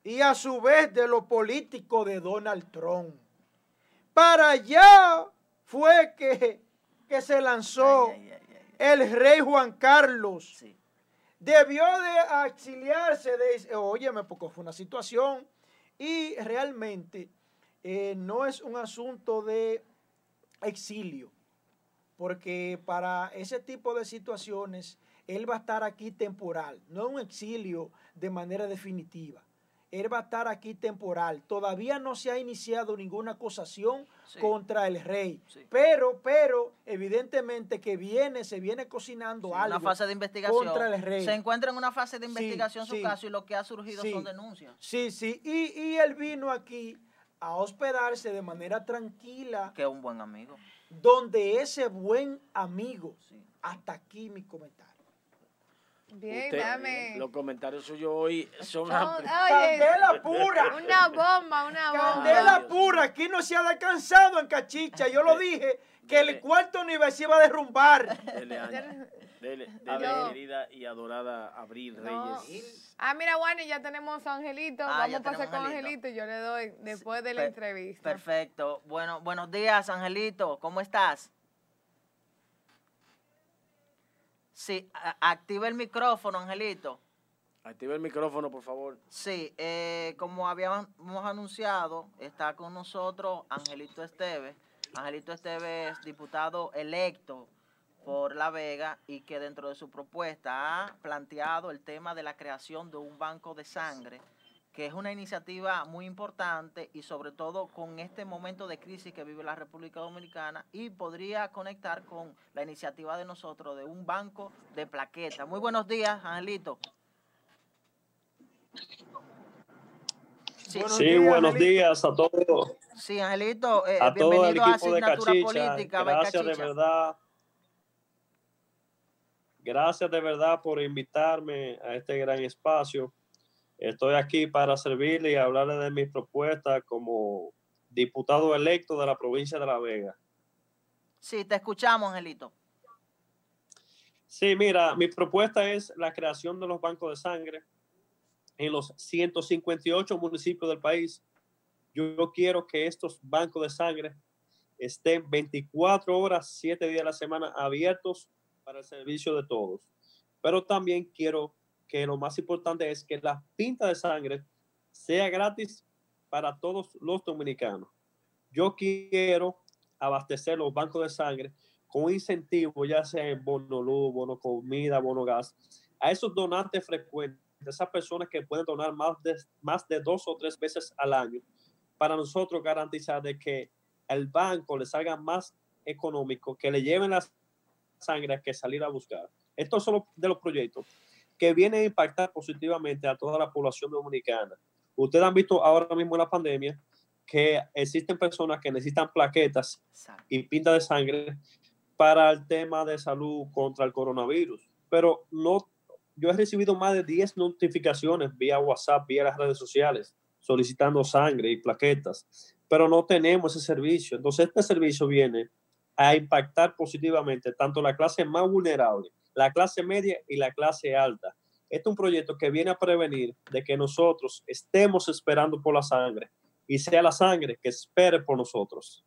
y a su vez de lo político de Donald Trump. Para allá fue que, que se lanzó Ay, ay, ay, ay. el rey Juan Carlos. Sí. Debió de exiliarse, de, óyeme, porque fue una situación y realmente eh, no es un asunto de exilio, porque para ese tipo de situaciones él va a estar aquí temporal, no un exilio de manera definitiva. Él va a estar aquí temporal. Todavía no se ha iniciado ninguna acusación Sí. contra el rey. Sí. Pero, pero, evidentemente que viene, se viene cocinando Sí, algo. una fase de investigación. contra el rey. Se encuentra en una fase de investigación su caso y lo que ha surgido son denuncias. Sí, sí. Y, y él vino aquí a hospedarse de manera tranquila, Que es un buen amigo. donde ese buen amigo, hasta aquí mi comentario. Bien, Usted- dame. Los comentarios suyos hoy son... Candela <laughs> pura. una bomba, una bomba. Candela pura. Aquí no se ha descansado en Cachicha. Yo lo dije que el cuarto nivel se iba a derrumbar. Dele ánimo. Dele, dele, querida y adorada Abril No. Reyes. Ah, mira, Juan, ya tenemos a Angelito. Ah, Vamos a pasar con Angelito. Angelito y yo le doy después de la Per- entrevista. Perfecto. Bueno, buenos días, Angelito. ¿Cómo estás? Sí, activa el micrófono, Angelito. Activa el micrófono, por favor. Sí, eh, como habíamos anunciado, está con nosotros Angelito Esteves. Angelito Esteves es diputado electo por La Vega y que dentro de su propuesta ha planteado el tema de la creación de un banco de sangre, que es una iniciativa muy importante y sobre todo con este momento de crisis que vive la República Dominicana y podría conectar con la iniciativa de nosotros de un banco de plaquetas. Muy buenos días, Angelito. Sí, Buenos Sí, días, buenos Angelito. días a todos, Sí, Angelito, eh, a todo el bienvenido a equipo de Asignatura Cachicha. Política, Gracias de verdad. Gracias de verdad por invitarme a este gran espacio. Estoy aquí para servirle y hablarle de mis propuestas como diputado electo de la provincia de La Vega. Sí, te escuchamos, Angelito. Sí, mira, mi propuesta es la creación de los bancos de sangre en los 158 municipios del país. Yo quiero que estos bancos de sangre estén 24 horas, 7 días a la semana abiertos para el servicio de todos. Pero también quiero que lo más importante es que la pinta de sangre sea gratis para todos los dominicanos. Yo quiero abastecer los bancos de sangre con un incentivo, ya sea en bono luz, bono comida, bono gas, a esos donantes frecuentes, esas personas que pueden donar más de, más de dos o tres veces al año, para nosotros garantizar de que el banco le salga más económico, que le lleven la sangre que salir a buscar. Estos son los de los proyectos que vienen a impactar positivamente a toda la población dominicana. Ustedes han visto ahora mismo en la pandemia que existen personas que necesitan plaquetas y pinta de sangre para el tema de salud contra el coronavirus. Pero no, yo he recibido más de 10 notificaciones vía WhatsApp, vía las redes sociales, solicitando sangre y plaquetas, pero no tenemos ese servicio. Entonces, este servicio viene a impactar positivamente tanto la clase más vulnerable, la clase media y la clase alta. Este es un proyecto que viene a prevenir de que nosotros estemos esperando por la sangre y sea la sangre que espere por nosotros.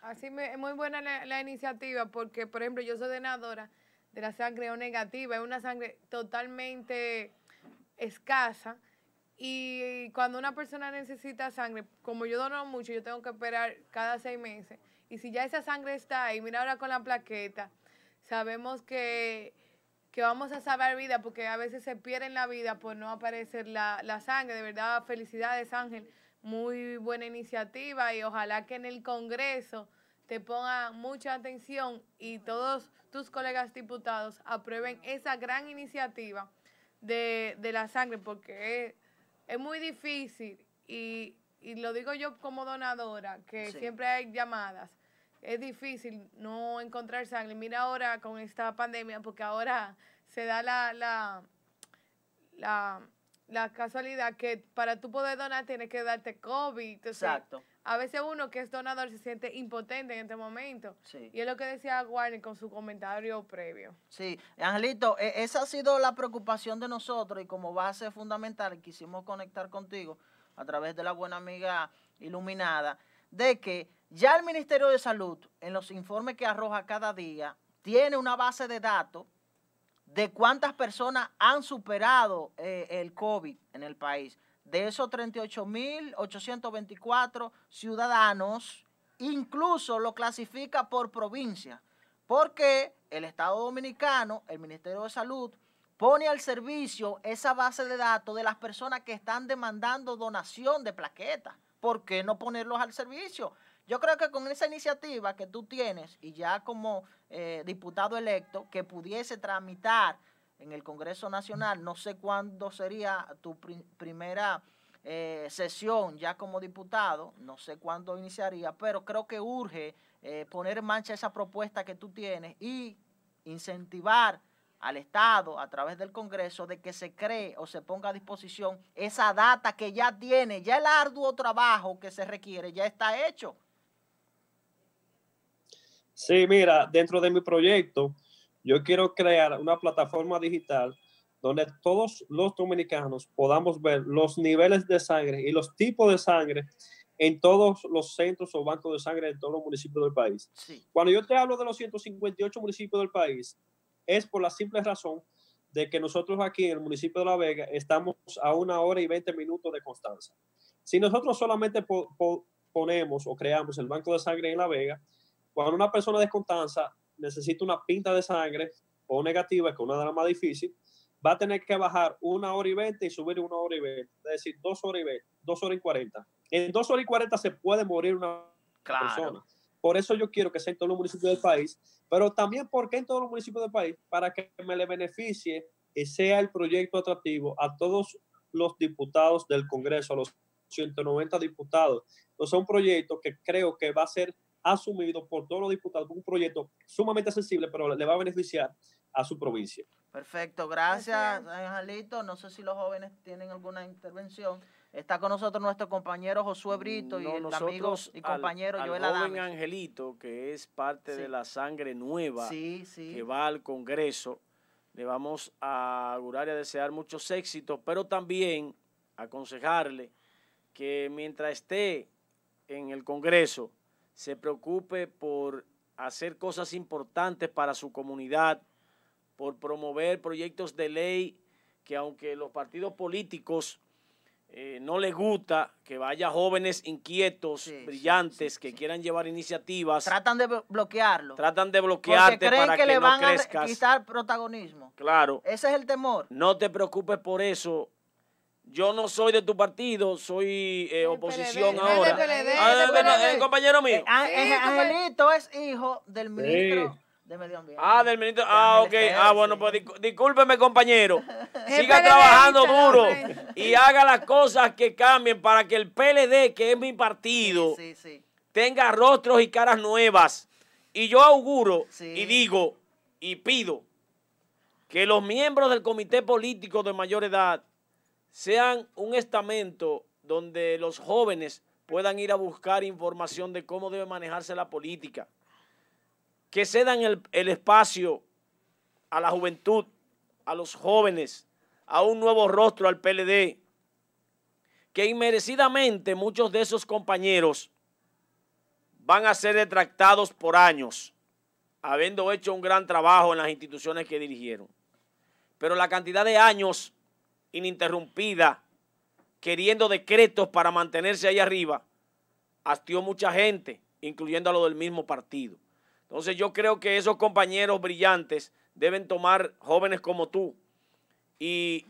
Así es muy buena la, la iniciativa porque, por ejemplo, yo soy donadora de la sangre O negativa, es una sangre totalmente escasa y cuando una persona necesita sangre, como yo dono mucho, yo tengo que esperar cada seis meses y si ya esa sangre está ahí, mira ahora con la plaqueta, sabemos que, que vamos a salvar vida porque a veces se pierde la vida por no aparecer la, la sangre, de verdad, felicidades Ángel, muy buena iniciativa y ojalá que en el Congreso te pongan mucha atención y todos tus colegas diputados aprueben esa gran iniciativa de, de la sangre, porque es, es muy difícil y, y lo digo yo como donadora, que Sí. siempre hay llamadas. Es difícil no encontrar sangre. Mira ahora con esta pandemia, porque ahora se da la, la, la, la casualidad que para tú poder donar tienes que darte COVID. Entonces, Exacto. a veces uno que es donador se siente impotente en este momento. Sí. Y es lo que decía Warner con su comentario previo. Sí, Angelito, e- esa ha sido la preocupación de nosotros y como base fundamental quisimos conectar contigo a través de la buena amiga iluminada, de que ya el Ministerio de Salud, en los informes que arroja cada día, tiene una base de datos de cuántas personas han superado eh, el COVID en el país. De esos 38.824 ciudadanos, incluso lo clasifica por provincia, porque el Estado Dominicano, el Ministerio de Salud, pone al servicio esa base de datos de las personas que están demandando donación de plaquetas. ¿Por qué no ponerlos al servicio? Yo creo que con esa iniciativa que tú tienes y ya como eh, diputado electo que pudiese tramitar en el Congreso Nacional, no sé cuándo sería tu pri- primera eh, sesión ya como diputado, no sé cuándo iniciaría, pero creo que urge eh, poner en marcha esa propuesta que tú tienes y incentivar al Estado a través del Congreso de que se cree o se ponga a disposición esa data que ya tiene, ya el arduo trabajo que se requiere ya está hecho. Sí, mira, dentro de mi proyecto, yo quiero crear una plataforma digital donde todos los dominicanos podamos ver los niveles de sangre y los tipos de sangre en todos los centros o bancos de sangre de todos los municipios del país. Cuando yo te hablo de los 158 municipios del país, es por la simple razón de que nosotros aquí en el municipio de La Vega estamos a una hora y 20 minutos de Constanza. Si nosotros solamente ponemos o creamos el banco de sangre en La Vega, cuando una persona de Constanza necesita una pinta de sangre o negativa, que es una de las más difíciles, va a tener que bajar una hora y 20 y subir una hora y 20, es decir, dos horas y 20, dos horas y 40. En dos horas y 40 se puede morir una persona. Por eso yo quiero que sea en todos los municipios del país, pero también porque en todos los municipios del país, para que me le beneficie y sea el proyecto atractivo a todos los diputados del Congreso, a los 190 diputados. Entonces, es un proyecto que creo que va a ser asumido por todos los diputados, un proyecto sumamente sensible, pero le va a beneficiar a su provincia. Perfecto, gracias, Angelito. No sé si los jóvenes tienen alguna intervención. Está con nosotros nuestro compañero Josué Brito y el amigo y compañero al, Joel al joven Angelito, que es parte de la sangre nueva que va al Congreso. Le vamos a augurar y a desear muchos éxitos, pero también aconsejarle que mientras esté en el Congreso, se preocupe por hacer cosas importantes para su comunidad, por promover proyectos de ley que aunque los partidos políticos eh, no les gusta que vaya jóvenes inquietos, brillantes, que quieran llevar iniciativas. Tratan de bloquearlo. Tratan de bloquearte para que, le van a quitar protagonismo. Claro. Ese es el temor. No te preocupes por eso. Yo no soy de tu partido, soy eh, oposición ahora. Ah, el compañero mío. Eh, Angelito es hijo del ministro de medio ambiente. Ah, del ministro. Ah, ok. Ah, bueno, pues discúlpeme, compañero. <laughs> Siga trabajando duro y haga las cosas que cambien para que el PLD, que es mi partido, tenga rostros y caras nuevas. Y yo auguro y digo y pido que los miembros del comité político de mayor edad sean un estamento donde los jóvenes puedan ir a buscar información de cómo debe manejarse la política que cedan el, el espacio a la juventud, a los jóvenes, a un nuevo rostro al PLD, que inmerecidamente muchos de esos compañeros van a ser detractados por años, habiendo hecho un gran trabajo en las instituciones que dirigieron. Pero la cantidad de años ininterrumpida, queriendo decretos para mantenerse ahí arriba, hastió mucha gente, incluyendo a lo del mismo partido. Entonces yo creo que esos compañeros brillantes deben tomar jóvenes como tú y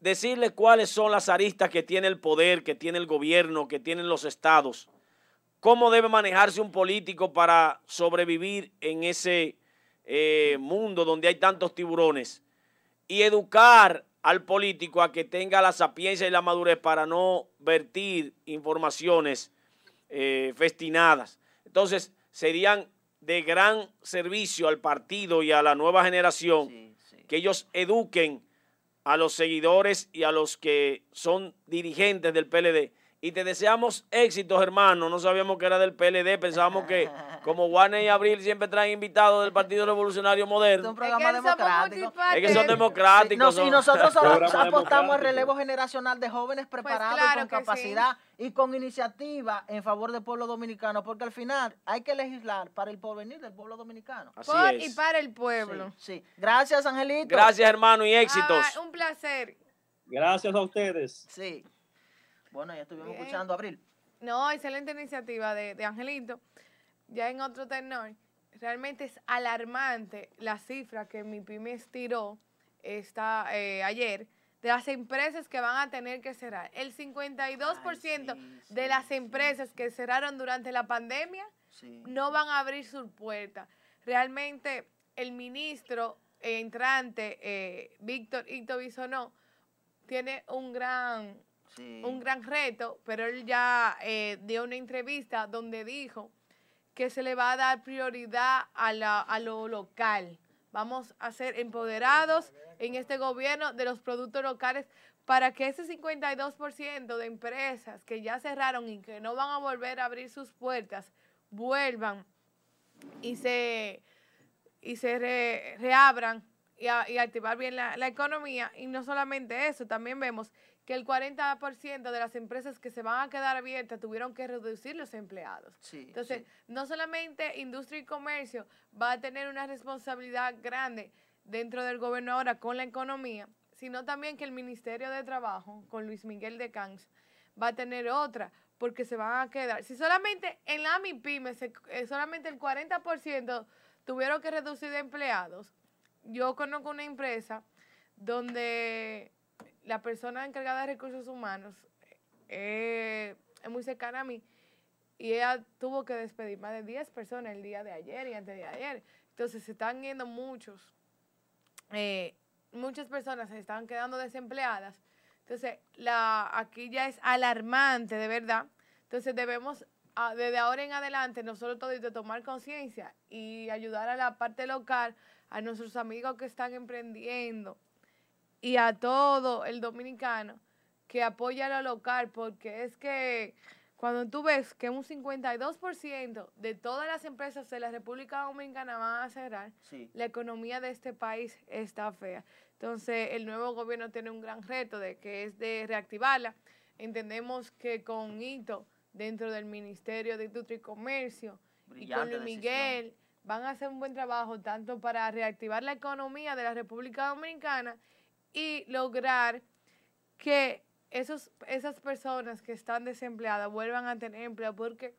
decirles cuáles son las aristas que tiene el poder, que tiene el gobierno, que tienen los estados. Cómo debe manejarse un político para sobrevivir en ese eh, mundo donde hay tantos tiburones. Y educar al político a que tenga la sapiencia y la madurez para no vertir informaciones eh, festinadas. Entonces, serían de gran servicio al partido y a la nueva generación, que ellos eduquen a los seguidores y a los que son dirigentes del PLD y te deseamos éxitos, hermano. No sabíamos que era del PLD, pensábamos que como Warner y Abril siempre traen invitados del Partido Revolucionario Moderno. Es un programa democrático. Es que son democráticos. Y nosotros <laughs> apostamos al relevo generacional de jóvenes pues preparados con capacidad y con iniciativa en favor del pueblo dominicano, porque al final hay que legislar para el porvenir del pueblo dominicano. Así Por y para el pueblo. Sí, Gracias, Angelito. Gracias, hermano, y éxitos. un placer. Gracias a ustedes. Sí. Bueno, ya estuvimos escuchando Abril. No, excelente iniciativa de, de Angelito. Ya en otro tenor, realmente es alarmante la cifra que mi pyme tiró esta, eh, ayer de las empresas que van a tener que cerrar. El 52% de las empresas que cerraron durante la pandemia no van a abrir sus puertas. Realmente el ministro entrante, eh, Víctor Ito Bisonó, tiene un gran un gran reto, pero él ya eh, dio una entrevista donde dijo que se le va a dar prioridad a, la, a lo local, vamos a ser empoderados en este gobierno de los productos locales para que ese 52% de empresas que ya cerraron y que no van a volver a abrir sus puertas, vuelvan y se, y se reabran y, activar bien la, la economía. Y no solamente eso, también vemos que el 40% de las empresas que se van a quedar abiertas tuvieron que reducir los empleados. Entonces, no solamente industria y comercio va a tener una responsabilidad grande dentro del gobierno ahora con la economía, sino también que el Ministerio de Trabajo, con Luis Miguel de Cans, va a tener otra, porque se van a quedar. Si solamente en la MIPYME, eh, solamente el 40% tuvieron que reducir de empleados, yo conozco una empresa donde la persona encargada de recursos humanos eh, es muy cercana a mí y ella tuvo que despedir más de 10 personas el día de ayer y antes de ayer. Entonces se están yendo muchos, eh, muchas personas se están quedando desempleadas. Entonces, la, aquí ya es alarmante, de verdad. Entonces debemos ah, desde ahora en adelante nosotros todos tomar conciencia y ayudar a la parte local, a nuestros amigos que están emprendiendo, y a todo el dominicano que apoya lo local, porque es que cuando tú ves que un 52% de todas las empresas de la República Dominicana van a cerrar, la economía de este país está fea. Entonces, el nuevo gobierno tiene un gran reto de que es de reactivarla. Entendemos que con hito dentro del Ministerio de Industria y Comercio y con Luis Miguel van a hacer un buen trabajo tanto para reactivar la economía de la República Dominicana y lograr que esos, esas personas que están desempleadas vuelvan a tener empleo, porque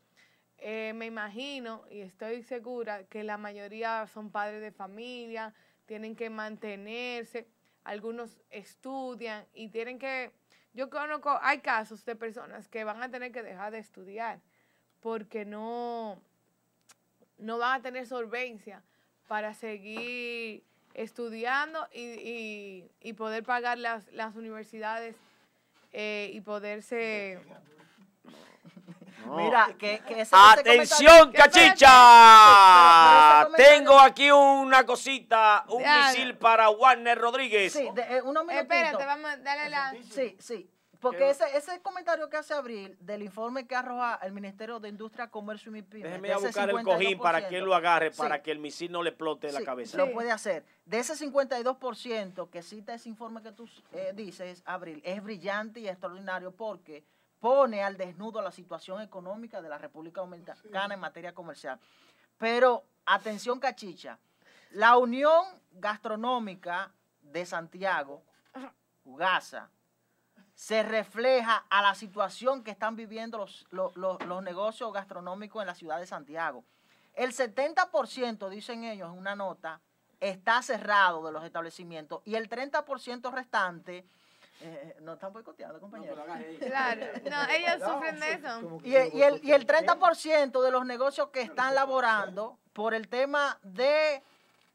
eh, me imagino y estoy segura que la mayoría son padres de familia, tienen que mantenerse, algunos estudian y tienen que, yo conozco, hay casos de personas que van a tener que dejar de estudiar porque no, no van a tener solvencia para seguir estudiando y, y, poder pagar las, las universidades eh, y poderse... Mira, que, ¡Atención, cachicha! Tengo aquí una cosita, un misil para Warner Rodríguez. Sí, de, eh, unos Espérate, vamos a darle la... Sí, sí. Porque ese, ese comentario que hace Abril del informe que arroja el Ministerio de Industria, Comercio y MIPIMES. Déjeme buscar el cojín para que él lo agarre, para que el misil no le explote la cabeza. Lo puede hacer. De ese 52% que cita ese informe que tú eh, dices, Abril, es brillante y extraordinario porque pone al desnudo la situación económica de la República Dominicana en materia comercial. Pero, atención, cachicha, la Unión Gastronómica de Santiago, UGASA, se refleja a la situación que están viviendo los, los, negocios gastronómicos en la ciudad de Santiago. El 70%, dicen ellos en una nota, está cerrado de los establecimientos y el 30% restante... Eh, no están boicoteando, compañeros. <laughs> claro, no, ellos sufren de eso. Y, el, y el 30% de los negocios que están laborando por el tema de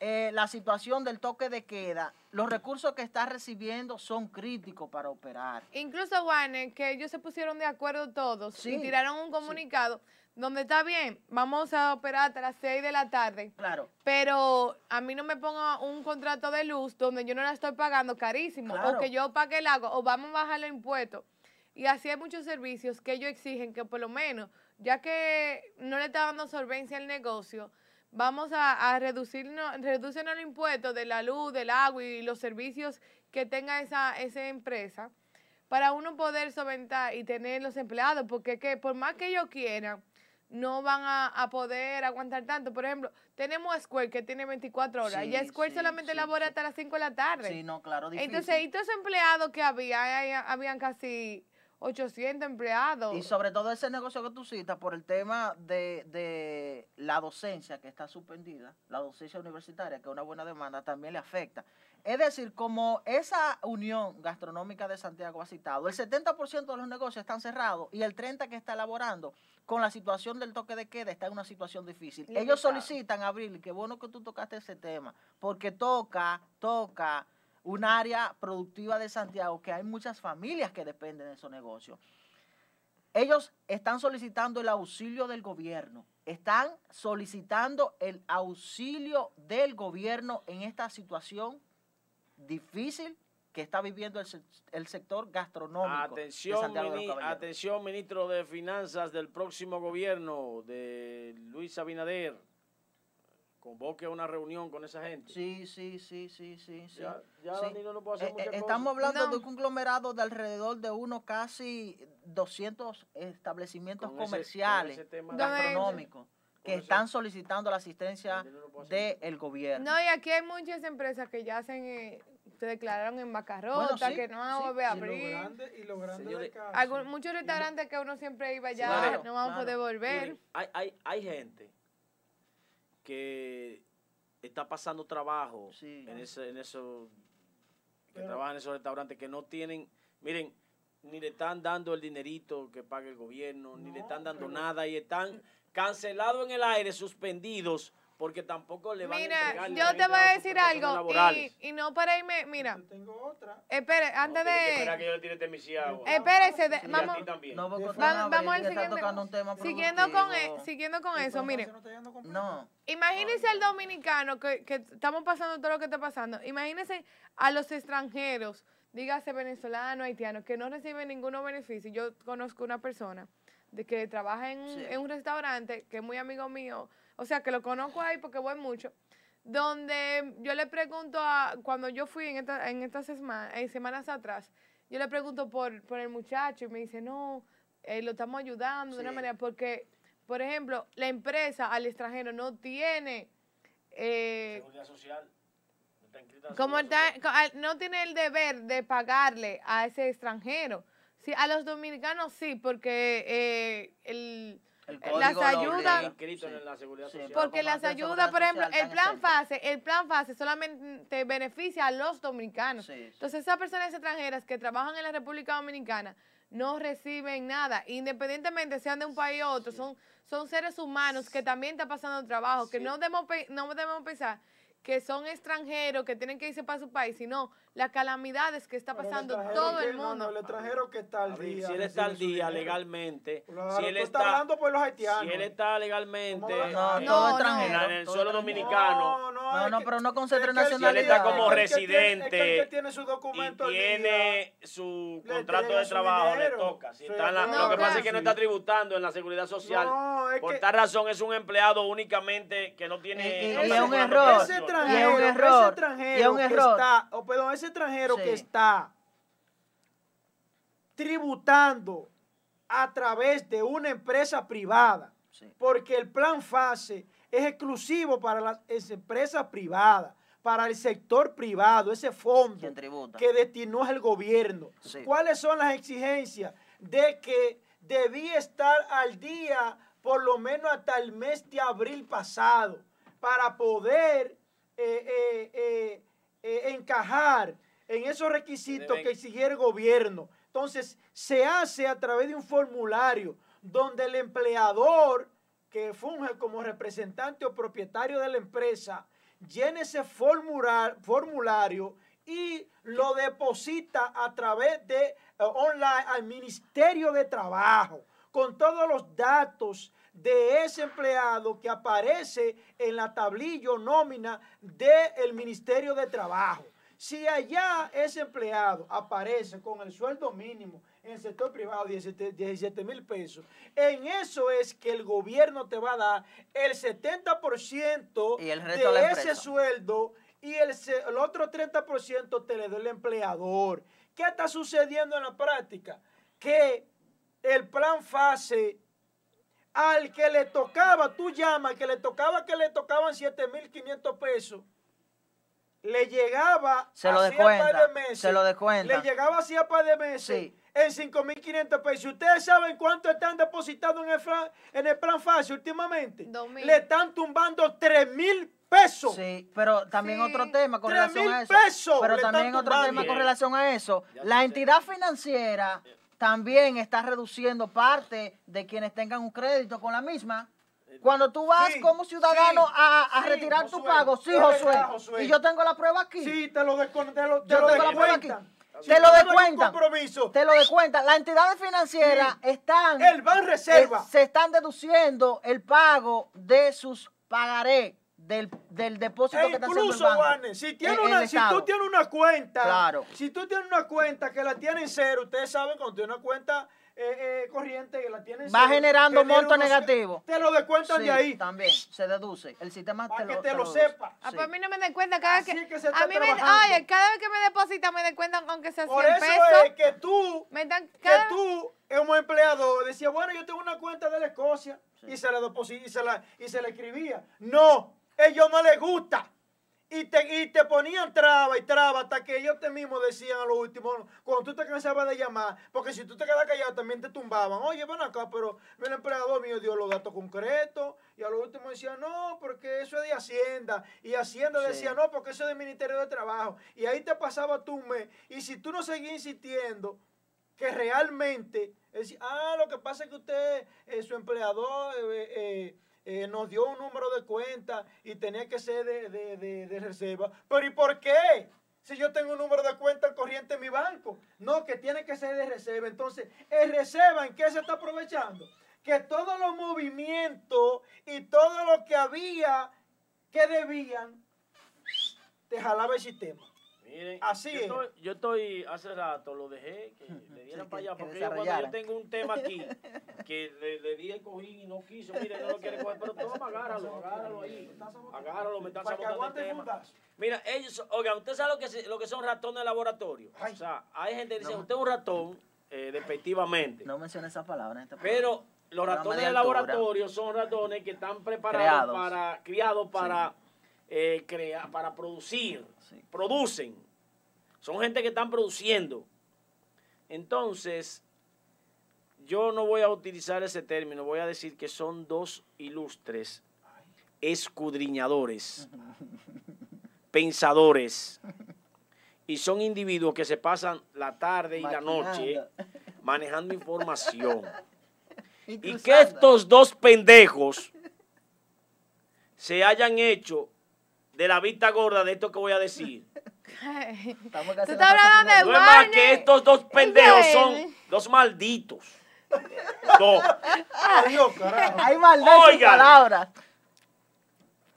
eh, la situación del toque de queda, los recursos que está recibiendo son críticos para operar. Incluso, Warner, que ellos se pusieron de acuerdo todos y tiraron un comunicado donde está bien, vamos a operar hasta las 6 de la tarde. Claro. Pero a mí no me ponga un contrato de luz donde yo no la estoy pagando carísimo, o que yo pague el agua, o vamos a bajar los impuestos. Y así hay muchos servicios que ellos exigen que por lo menos, ya que no le está dando solvencia al negocio, vamos a, a reducirnos, el impuesto de la luz, del agua y los servicios que tenga esa, esa empresa para uno poder solventar y tener los empleados, porque que por más que ellos quieran, no van a, poder aguantar tanto. Por ejemplo, tenemos a Square que tiene 24 horas y Square solamente labora hasta las 5 de la tarde. Sí, no, claro, difícil. Entonces, y todos esos empleados que había, habían casi 800 empleados. Y sobre todo ese negocio que tú citas por el tema de, de, la docencia que está suspendida, la docencia universitaria, que es una buena demanda, también le afecta. Es decir, como esa unión gastronómica de Santiago ha citado, el 70% de los negocios están cerrados y el 30% que está elaborando con la situación del toque de queda está en una situación difícil. Ellos solicitan, Abril, qué bueno que tú tocaste ese tema, porque toca, toca un área productiva de Santiago que hay muchas familias que dependen de esos negocios. ellos están solicitando el auxilio del gobierno. Están solicitando el auxilio del gobierno en esta situación difícil que está viviendo el, el sector gastronómico. Atención, de mini- atención, ministro de Finanzas del próximo gobierno de Luis Abinader. Convoque una reunión con esa gente. Sí, sí, sí, sí, sí. Ya, ya Sí. Danilo no puede hacer Eh, muchas eh, cosas. estamos hablando No. de un conglomerado de alrededor de uno casi 200 establecimientos Con ese- con comerciales, ese de- gastronómicos, que ese- están solicitando la asistencia no del gobierno. No, y aquí hay muchas empresas que ya hacen, eh, se declararon en bancarrota, Bueno, sí, que no van a sí, volver a Y lo abrir. grande, y lo grande muchos restaurantes que uno siempre iba ya Claro, no van a claro. poder volver. Miren, hay, hay, hay gente que está pasando trabajo Sí. en ese, en eso, que Pero- trabajan en esos restaurantes que no tienen, miren, ni le están dando el dinerito que paga el gobierno, ni le están dando pero- nada y están cancelados en el aire, suspendidos, porque tampoco le van a Mira, yo te voy a decir algo Laborales. y, y no para irme, mira, Yo tengo otra. espere, antes No, tiene que de... yo le tire misiado. Espérese, de- Y a vamos, ti también. No, Vamos- vamos, vamos al siguiente. tocando un tema Siguiendo con, e- siguiendo con eso, mire. no Imagínese al dominicano que, que estamos pasando todo lo que está pasando. Imagínese a los extranjeros, dígase venezolanos, haitianos, que no reciben ninguno beneficio. Yo conozco una persona de que trabaja en, un- Sí. en un restaurante que es muy amigo mío, o sea, que lo conozco ahí porque voy mucho, donde yo le pregunto a, cuando yo fui en, esta, en estas sema- en semanas atrás, yo le pregunto por, por el muchacho y me dice, no, eh, lo estamos ayudando de una manera, porque, por ejemplo, la empresa al extranjero no tiene... eh, Seguridad social. No como está- al- no tiene el deber de pagarle a ese extranjero. Sí, a los dominicanos sí, porque eh, el las código lo ayudas- obliga. Está inscrito Sí. en la seguridad Sí, social. porque las ayudas, por ejemplo, el plan fase, el plan fase solamente beneficia a los dominicanos. Sí, sí. Entonces, esas personas extranjeras que trabajan en la República Dominicana no reciben nada, independientemente sean de un país u otro, son, son seres humanos que también están pasando trabajo, que no debemos, no debemos pensar que son extranjeros, que tienen que irse para su país, sino las calamidades que está pasando todo el no, no, mundo. el extranjero que está al día. si él está al día legalmente, Claro, si él está, hablando por los haitianos. si él está legalmente ¿Cómo eh, No, no, extranjero. en el suelo dominicano, No, no, que- pero no concentre nacionalidad. Si él está como es que él tiene- es que él residente tiene su y documento tiene su contrato de trabajo, le toca. Si Sí, está en la- no, lo que pasa es que no está tributando en la seguridad social. No, es Por que tal razón es un empleado únicamente que no tiene... Y- y- no y está es un error. Ese extranjero, un ese error. extranjero Y es un que error. está, o perdón, ese extranjero Sí. que está tributando a través de una empresa privada, Sí. porque el plan FASE es exclusivo para las es- empresas privadas, para el sector privado, ese fondo que destinó el gobierno. Sí. ¿Cuáles son las exigencias de que debía estar al día por lo menos hasta el mes de abril pasado para poder eh, eh, eh, encajar en esos requisitos Deben- que exigiera el gobierno? Entonces, se hace a través de un formulario donde el empleador que funge como representante o propietario de la empresa llene ese formula- formulario y lo deposita a través de online al Ministerio de Trabajo con todos los datos de ese empleado que aparece en la tablilla nómina del Ministerio de Trabajo. Si allá ese empleado aparece con el sueldo mínimo en el sector privado, 17 mil pesos, en eso es que el gobierno te va a dar el 70% Y el resto a la de ese sueldo y el, el otro 30% te le da el empleador. ¿Qué está sucediendo en la práctica? Que el plan fase al que le tocaba, tú llamas, que le tocaba que le tocaban 7.500 pesos, le llegaba Se lo hacía par de meses, se lo descuenta. Le llegaba hacía par de meses Sí. en 5.500 pesos. ¿Ustedes saben cuánto están depositados en el, flan- en el plan fase últimamente? Le están tumbando 3.000 pesos. Sí, pero también Sí. otro tema con relación a eso. pesos pero le también están otro tema con relación a eso. Ya La sé. entidad financiera también está reduciendo parte de quienes tengan un crédito con la misma. Cuando tú vas Sí, como ciudadano sí, a, a sí, retirar tu Josué, pago, sí, Josué. Y yo tengo la prueba aquí. Sí, te lo, descon- te lo, te Yo lo tengo la prueba descuentan. te lo descuentan. Te lo descuentan. Las entidades financieras están. El Ban Reserva. eh, se están deduciendo el pago de sus pagarés del, del depósito E que está haciendo el incluso, banco. Si, tiene el- una, el si tú tienes una cuenta, Claro. si tú tienes una cuenta que la tiene en cero, ustedes saben cuando tiene una cuenta eh, eh, corriente que la tiene en Va cero, generando genera monto unos- negativo. Te lo descuentan Sí, de ahí, También se deduce. El sistema para te que lo, te lo deduce. sepa. Ah, Sí. pues a mí no me den cuenta cada vez Así que, que se está a mí me, oye, cada vez que me depositan me den cuenta aunque sea 100 Por eso pesos. es que tú, me dan que tú, como empleador, decías, bueno, yo tengo una cuenta de la Escocia, y se la deposi- y se la, y se la escribía. No, ellos no les gusta. Y te, y te ponían traba y traba hasta que ellos te mismos decían a lo último, cuando tú te cansabas de llamar, porque si tú te quedas callado también te tumbaban. Oye, ven acá, pero el empleador mío dio los datos concretos y a lo último decían, no, porque eso es de Hacienda. Y Hacienda Sí. decía, no, porque eso es del Ministerio de Trabajo. Y ahí te pasaba tu mes. Y si tú no seguías insistiendo, que realmente, es ah, lo que pasa es que usted, eh, su empleador, eh, eh, eh, nos dio un número de cuenta y tenía que ser de, de- de- de reserva. Pero ¿y por qué? Si yo tengo un número de cuenta corriente en mi banco. No, que tiene que ser de reserva. Entonces, ¿el reserva en qué se está aprovechando? Que todos los movimientos y todo lo que había que debían, te jalaba el sistema. Miren, Así yo es. Estoy, yo estoy, hace rato lo dejé, que <laughs> le dieran Sí, para allá, que porque yo cuando yo tengo un tema aquí, <laughs> que le, le di el cojín y no quiso, mire, no lo quiere coger, pero toma, agárralo, agárralo ahí, agárralo, me que sabotando el tema. Mira, ellos, oigan, ¿usted sabe lo que, lo que son ratones de laboratorio? Ay. O sea, hay gente que dice, usted es un ratón, eh, despectivamente, No menciona esa palabra en este pero los ratones de laboratorio son ratones que están preparados Creados. para, criados para, eh, crear, para producir, Sí. producen. Son gente que están produciendo. Entonces, yo no voy a utilizar ese término, voy a decir que son dos ilustres escudriñadores, <laughs> pensadores, y son individuos que se pasan la tarde y la noche manejando información. <laughs> Y Y que estos dos pendejos se hayan hecho de la vista gorda de esto que voy a decir. <laughs> Estamos Tú estás hablando de. No es más que estos dos pendejos son dos malditos. Dos. Adiós, carajo. Hay maldad en sus palabras.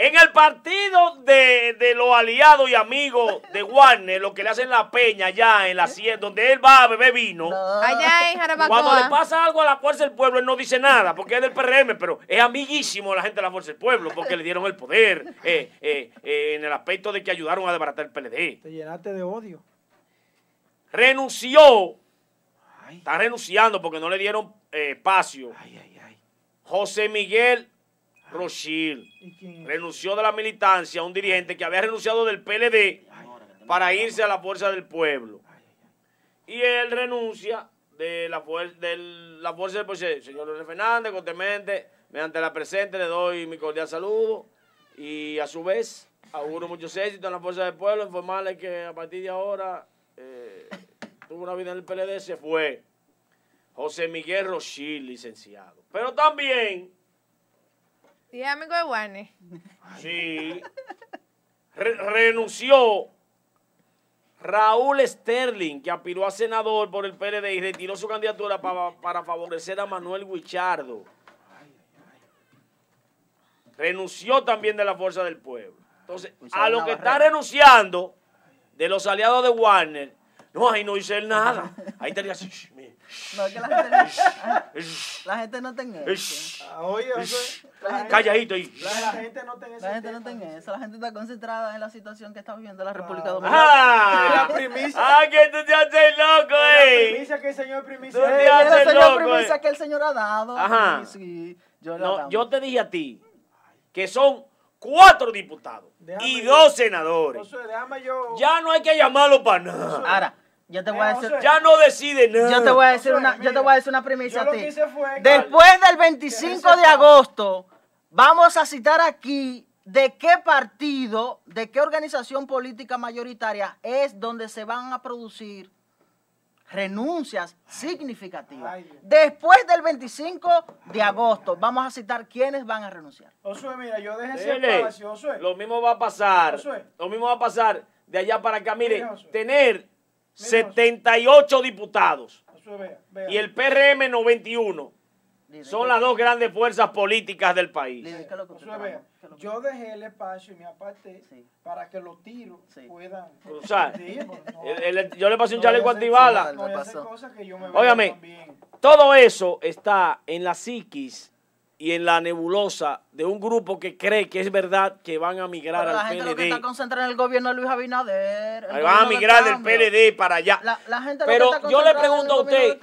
En el partido de, de los aliados y amigos de Warner, lo que le hacen la peña allá en la hacienda, donde él va a beber vino. No. Allá en Cuando le pasa algo a la Fuerza del Pueblo, él no dice nada, porque es del PRM, pero es amiguísimo la gente de la Fuerza del Pueblo, porque le dieron el poder eh, eh, eh, en el aspecto de que ayudaron a desbaratar el PLD. Te llenaste de odio. Renunció, está renunciando porque no le dieron eh, espacio. Ay, ay, ay. José Miguel Rochil renunció de la militancia, un dirigente que había renunciado del PLD para irse a la Fuerza del Pueblo. Y él renuncia de la, fuer- de la Fuerza del Pueblo. Señor Leonel Fernández, cortemente, mediante la presente le doy mi cordial saludo y a su vez auguro muchos éxitos en la Fuerza del Pueblo, informarle que a partir de ahora eh, tuvo una vida en el PLD, se fue. José Miguel Rochil, licenciado. Pero también Y es amigo de Warner. Sí. Re- renunció Raúl Sterling, que aspiró a senador por el PLD y retiró su candidatura para, para favorecer a Manuel Guichardo. Renunció también de la Fuerza del Pueblo. Entonces, a lo que está renunciando de los aliados de Warner, no, ahí no dice él nada. <laughs> Ahí estaría así. "Shh, mire, No, es que la gente, no- shh, la gente no tenga shh". eso. Ah, Oye, la calladito ahí. La, la gente no tiene ese La gente no tenga eso. La gente está concentrada en la situación que está viviendo la República Ah. Dominicana. ¡Ah! La primicia. ¡Ah, que tú te haces loco, La eh! primicia que el señor primicia. Tú Eh, te y haces el señor loco, primicia eh. que el señor ha dado. Ajá. Sí, yo No, te dije a ti que son cuatro diputados Déjame y yo- dos senadores. Josué, déjame yo. Ya no hay que llamarlo para nada. Ahora, yo te voy a decir. Ya no decide nada. Yo te voy a decir una, yo te voy a decir una primicia yo a ti. Después del 25 de agosto, vamos a citar aquí de qué partido, de qué organización política mayoritaria es donde se van a producir renuncias significativas. Ay. Después del 25 de agosto, vamos a citar quiénes van a renunciar. Josué, mira, yo dejé Josué. Lo mismo va a pasar. Lo mismo va a pasar de allá para acá. Mire, tener 78 diputados y el PRM 91. Líder, Son ¿qué- las dos grandes fuerzas políticas del país. líder, ¿qué es lo que usted Josué, vea, está- qué es lo que- yo dejé el espacio y me aparté Sí. para que los tiros Sí. puedan... O sea, Sí, pues, no. <laughs> el- el- yo le pasé un No chaleco antibala. No Óigame. Todo eso está en la psiquis y en la nebulosa de un grupo que cree que es verdad que van a migrar Pero la al gente lo que está PLD. concentrada en el gobierno de Luis Abinader. Van a migrar del. PLD para allá. La, la gente Pero lo que está yo le pregunto a usted.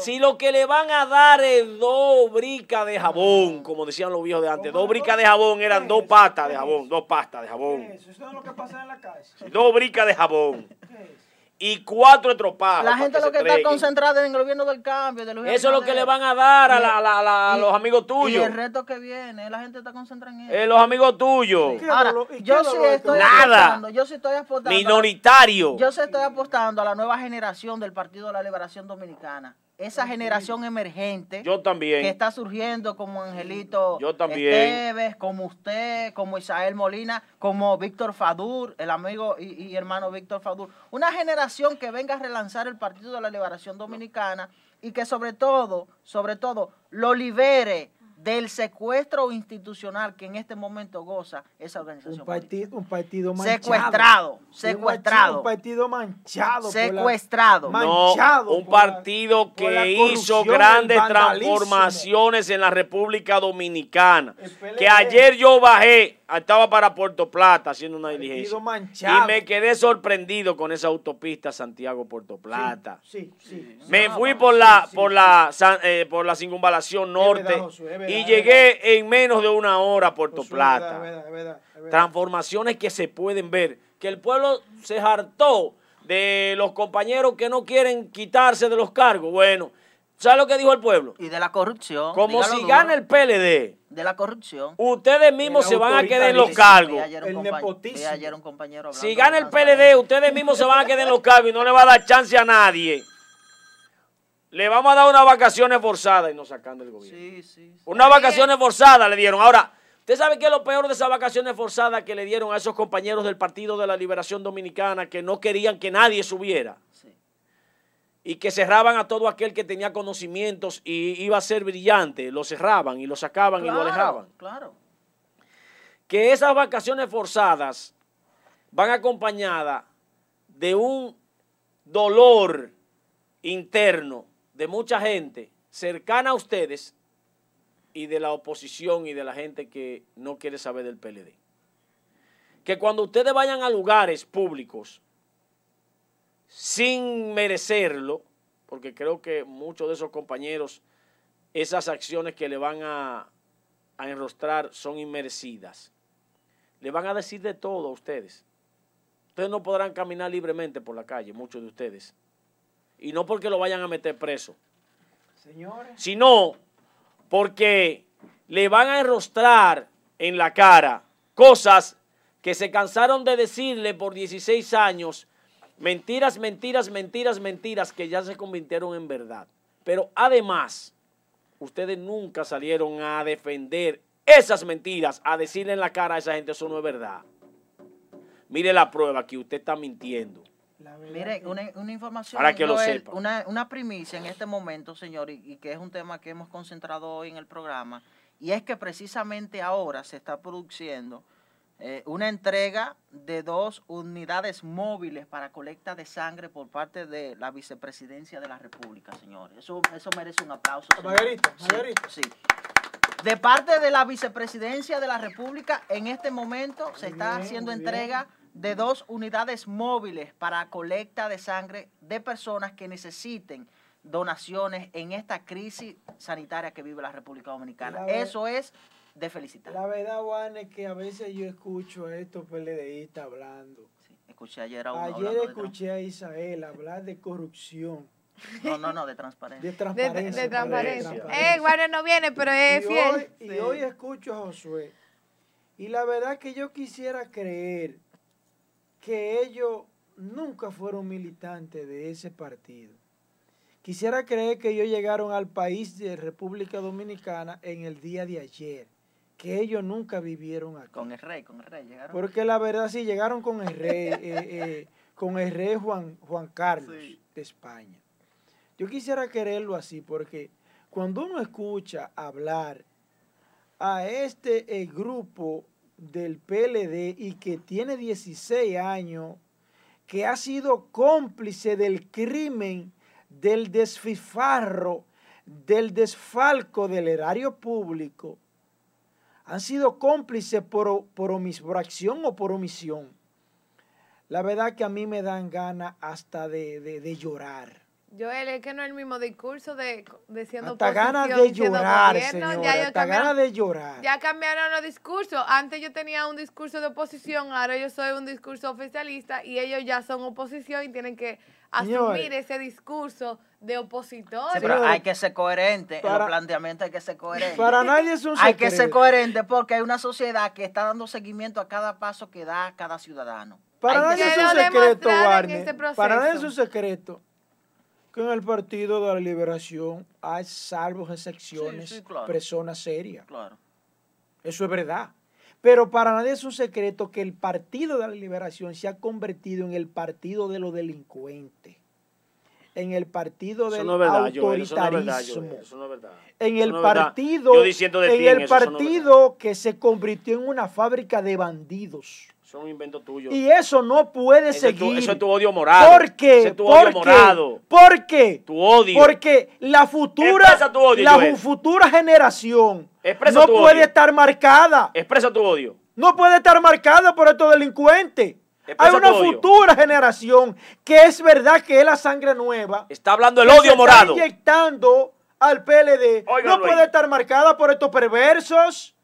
Si lo que le van a dar es dos bricas de jabón, como decían los viejos de antes, dos bricas de jabón eran dos pastas de jabón, dos pastas de ¿Qué jabón, es eso? Eso es lo que pasa en la calle. dos bricas de jabón ¿Qué es? Y cuatro estropados. la gente lo que está concentrada en el gobierno del cambio. De Eso es lo que le van a dar a, Y- la- la- la- a y- los amigos Y tuyos. el reto que viene, la gente está concentrada en eso. Eh, los amigos tuyos. ¿Qué Ahora, dolor- y qué yo sí estoy Nada. apostando, yo sí estoy apostando. Minoritario. Yo sí estoy apostando a la nueva generación del Partido de la Liberación Dominicana. Esa generación emergente Yo que está surgiendo como Angelito Yo también. Esteves, como usted, como Isael Molina, como Víctor Fadur, el amigo y, y hermano Víctor Fadur. Una generación que venga a relanzar el Partido de la Liberación Dominicana y que sobre todo, sobre todo, lo libere del secuestro institucional que en este momento goza esa organización. Un política. partido, un partido manchado. Secuestrado, Un secuestrado. Un partido manchado. por la- Secuestrado. No, manchado un partido la que hizo grandes transformaciones en la República Dominicana. Que ayer yo bajé, estaba para Puerto Plata haciendo una diligencia. manchado. Y me quedé sorprendido con esa autopista Santiago-Puerto Plata. Sí, sí. Me fui por la, sí, por sí. la, san- eh, por la circunvalación norte verdad, Josué, es verdad, y llegué en menos de una hora a Puerto Josué, Plata. es verdad, es verdad, es verdad. Transformaciones que se pueden ver. Que el pueblo se hartó de los compañeros que no quieren quitarse de los cargos. Bueno, ¿sabe lo que dijo el pueblo? Y de la corrupción. Como dígalo si duro, gana el PLD, De la corrupción. ustedes mismos El se van a quedar en los cargos. El nepotismo. vi ayer un compañero Si gana el. PLD, ustedes mismos se van a quedar en los cargos y no le va a dar chance a nadie. Le vamos a dar unas vacaciones forzadas y nos sacan del gobierno. Sí, sí. sí. Unas vacaciones forzadas le dieron. Ahora, ¿usted sabe qué es lo peor de esas vacaciones forzadas que le dieron a esos compañeros del Partido de la Liberación Dominicana que no querían que nadie subiera? Y que cerraban a todo aquel que tenía conocimientos y iba a ser brillante. Lo cerraban y lo sacaban y lo alejaban. Claro. Que esas vacaciones forzadas van acompañadas de un dolor interno de mucha gente cercana a ustedes y de la oposición y de la gente que no quiere saber del PLD. Que cuando ustedes vayan a lugares públicos sin merecerlo, porque creo que muchos de esos compañeros, esas acciones que le van a, a enrostrar son inmerecidas. Le van a decir de todo a ustedes. Ustedes no podrán caminar libremente por la calle, muchos de ustedes. Y no porque lo vayan a meter preso, Señores, sino porque le van a enrostrar en la cara cosas que se cansaron de decirle por 16 años, mentiras, mentiras, mentiras, mentiras, que ya se convirtieron en verdad. Pero además, ustedes nunca salieron a defender esas mentiras, a decirle en la cara a esa gente, eso no es verdad. Mire la prueba que usted está mintiendo. la verdad Mire, una, una información, Para que lo sepa. Una, una primicia en este momento, señor, y, y que es un tema que hemos concentrado hoy en el programa, y es que precisamente ahora se está produciendo eh, una entrega de dos unidades móviles para colecta de sangre por parte de la vicepresidencia de la República, señores. Eso, eso merece un aplauso. señor. Margarita, Sí, Margarita. sí. De parte de la vicepresidencia de la República, en este momento se está bien, haciendo entrega de dos unidades móviles para colecta de sangre de personas que necesiten donaciones en esta crisis sanitaria que vive la República Dominicana. Eso es de felicitar. La verdad, Juan, es que a veces yo escucho a estos PLDistas hablando. Sí, escuché ayer a uno Ayer hablando de escuché a Isael hablar de corrupción, No, no, no, de transparencia. de De, transparencia. de transparencia. transparencia. Eh, Guardia no viene, pero es y fiel. Hoy, y hoy escucho a Josué. Y la verdad que yo quisiera creer que ellos nunca fueron militantes de ese partido. Quisiera creer que ellos llegaron al país de República Dominicana en el día de ayer, que ellos nunca vivieron aquí. Con el rey, con el rey. Llegaron. Porque la verdad sí llegaron con el rey, eh, eh, con el rey Juan, Juan Carlos de España. Yo quisiera quererlo así porque cuando uno escucha hablar a este el grupo del PLD y que tiene 16 años, que ha sido cómplice del crimen, del desfifarro, del desfalco del erario público, han sido cómplices por, por, por acción o por omisión. La verdad que a mí me dan ganas hasta de, de, de llorar. Joel, es que no es el mismo discurso de, de siendo Hasta ganas de llorar, señora, hasta ganas de llorar. Ya cambiaron los discursos. Antes yo tenía un discurso de oposición, ahora yo soy un discurso oficialista y ellos ya son oposición y tienen que asumir ese discurso de opositor. Sí, pero hay que ser coherente. en los planteamientos hay que ser coherente. Para nadie es un Hay que ser coherente porque hay una sociedad que está dando seguimiento a cada paso que da cada ciudadano. Para nadie es un secreto, Warner. Este para nadie es un secreto que en el Partido de la Liberación hay, salvo excepciones, personas serias. Claro. Eso es verdad. Pero para nadie es un secreto que el Partido de la Liberación se ha convertido en el partido de los delincuentes. En el partido del autoritarismo. En el partido, en el partido que se convirtió en una fábrica de bandidos. Eso es un invento tuyo. Y eso no puede seguir. eso es tu odio morado. ¿Por qué? Eso es tu odio morado. ¿Por qué? Tu odio. Porque la futura, tu odio, la futura generación no puede estar marcada. Expresa tu odio. No puede estar marcada por estos delincuentes. Hay una futura generación que es verdad que es la sangre nueva. Está hablando el odio morado. Está inyectando al PLD. no puede estar marcada por estos perversos.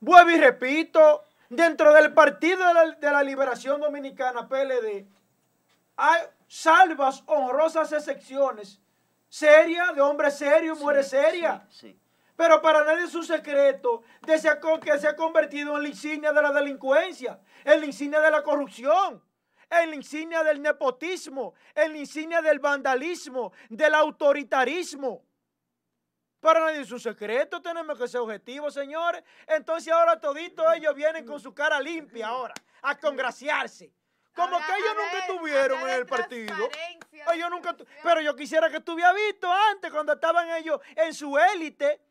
Vuelvo y repito, Dentro del Partido de la, Liberación Dominicana, PLD, hay salvas, honrosas excepciones. Seria, de hombre serio, muere seria. Pero para nadie es un secreto de que se ha convertido en la insignia de la delincuencia, en la insignia de la corrupción, en la insignia del nepotismo, en la insignia del vandalismo, del autoritarismo. Para nadie es un secreto, tenemos que ser objetivos, señores. Entonces ahora toditos ellos vienen con su cara limpia ahora, a congraciarse. Como que ellos nunca estuvieron en el partido. Ellos nunca pero yo quisiera que estuviera visto antes, cuando estaban ellos en su élite.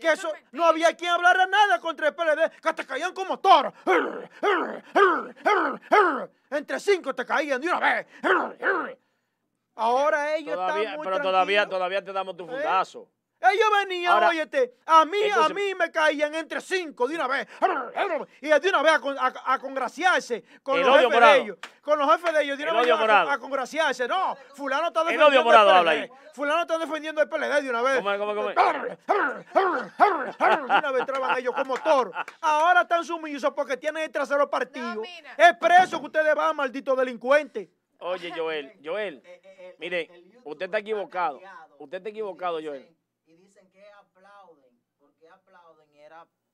Que eso, no había quien hablara nada contra el PLD, que te caían como toros. Entre cinco te caían de una vez. Ahora ellos están muy Pero todavía, todavía te damos tu ¿Eh? Ellos venían, óyete, a mí, a mí me caían entre cinco de una vez. Y de una vez a, congraciarse con los jefes de ellos. Con los jefes de ellos, de una vez a, congraciarse. No, fulano está defendiendo el, PLD. Fulano está defendiendo el PLD de una vez. ¿Cómo, cómo, cómo? De una vez traban ellos como toro. Ahora están sumisos porque tienen el trasero partido. es preso que ustedes van, maldito delincuente. Oye, Joel, Joel, eh, eh, eh, mire, usted está equivocado. Usted está equivocado, Joel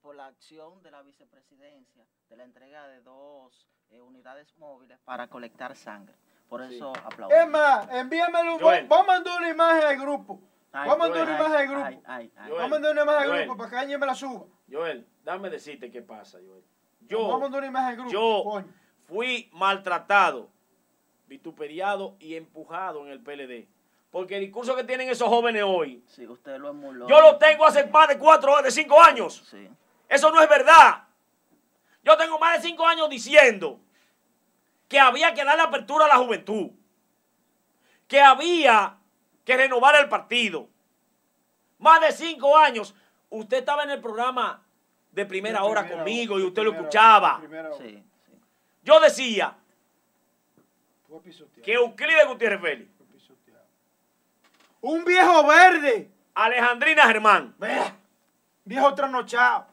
por la acción de la vicepresidencia de la entrega de dos eh, unidades móviles para colectar sangre. Por eso aplaudo. Es más, envíamelo. Vamos a mandar una imagen al grupo. vamos a mandar una imagen al grupo. vamos a mandar una imagen al grupo para que alguien me la suba. Joel, dame decirte qué pasa, Joel. Yo, vamos a mandar una imagen al grupo. Yo fui maltratado, vituperiado y empujado en el PLD. Porque el discurso que tienen esos jóvenes hoy, sí, usted lo yo lo tengo hace más de cuatro, de cinco años. Sí. Eso no es verdad. Yo tengo más de cinco años diciendo que había que darle apertura a la juventud, que había que renovar el partido. Más de cinco años. Usted estaba en el programa de primera hora conmigo y usted lo escuchaba. Yo decía que Euclides Gutiérrez Félix. Un viejo verde. Alejandrina Germán. Viejo trasnochado.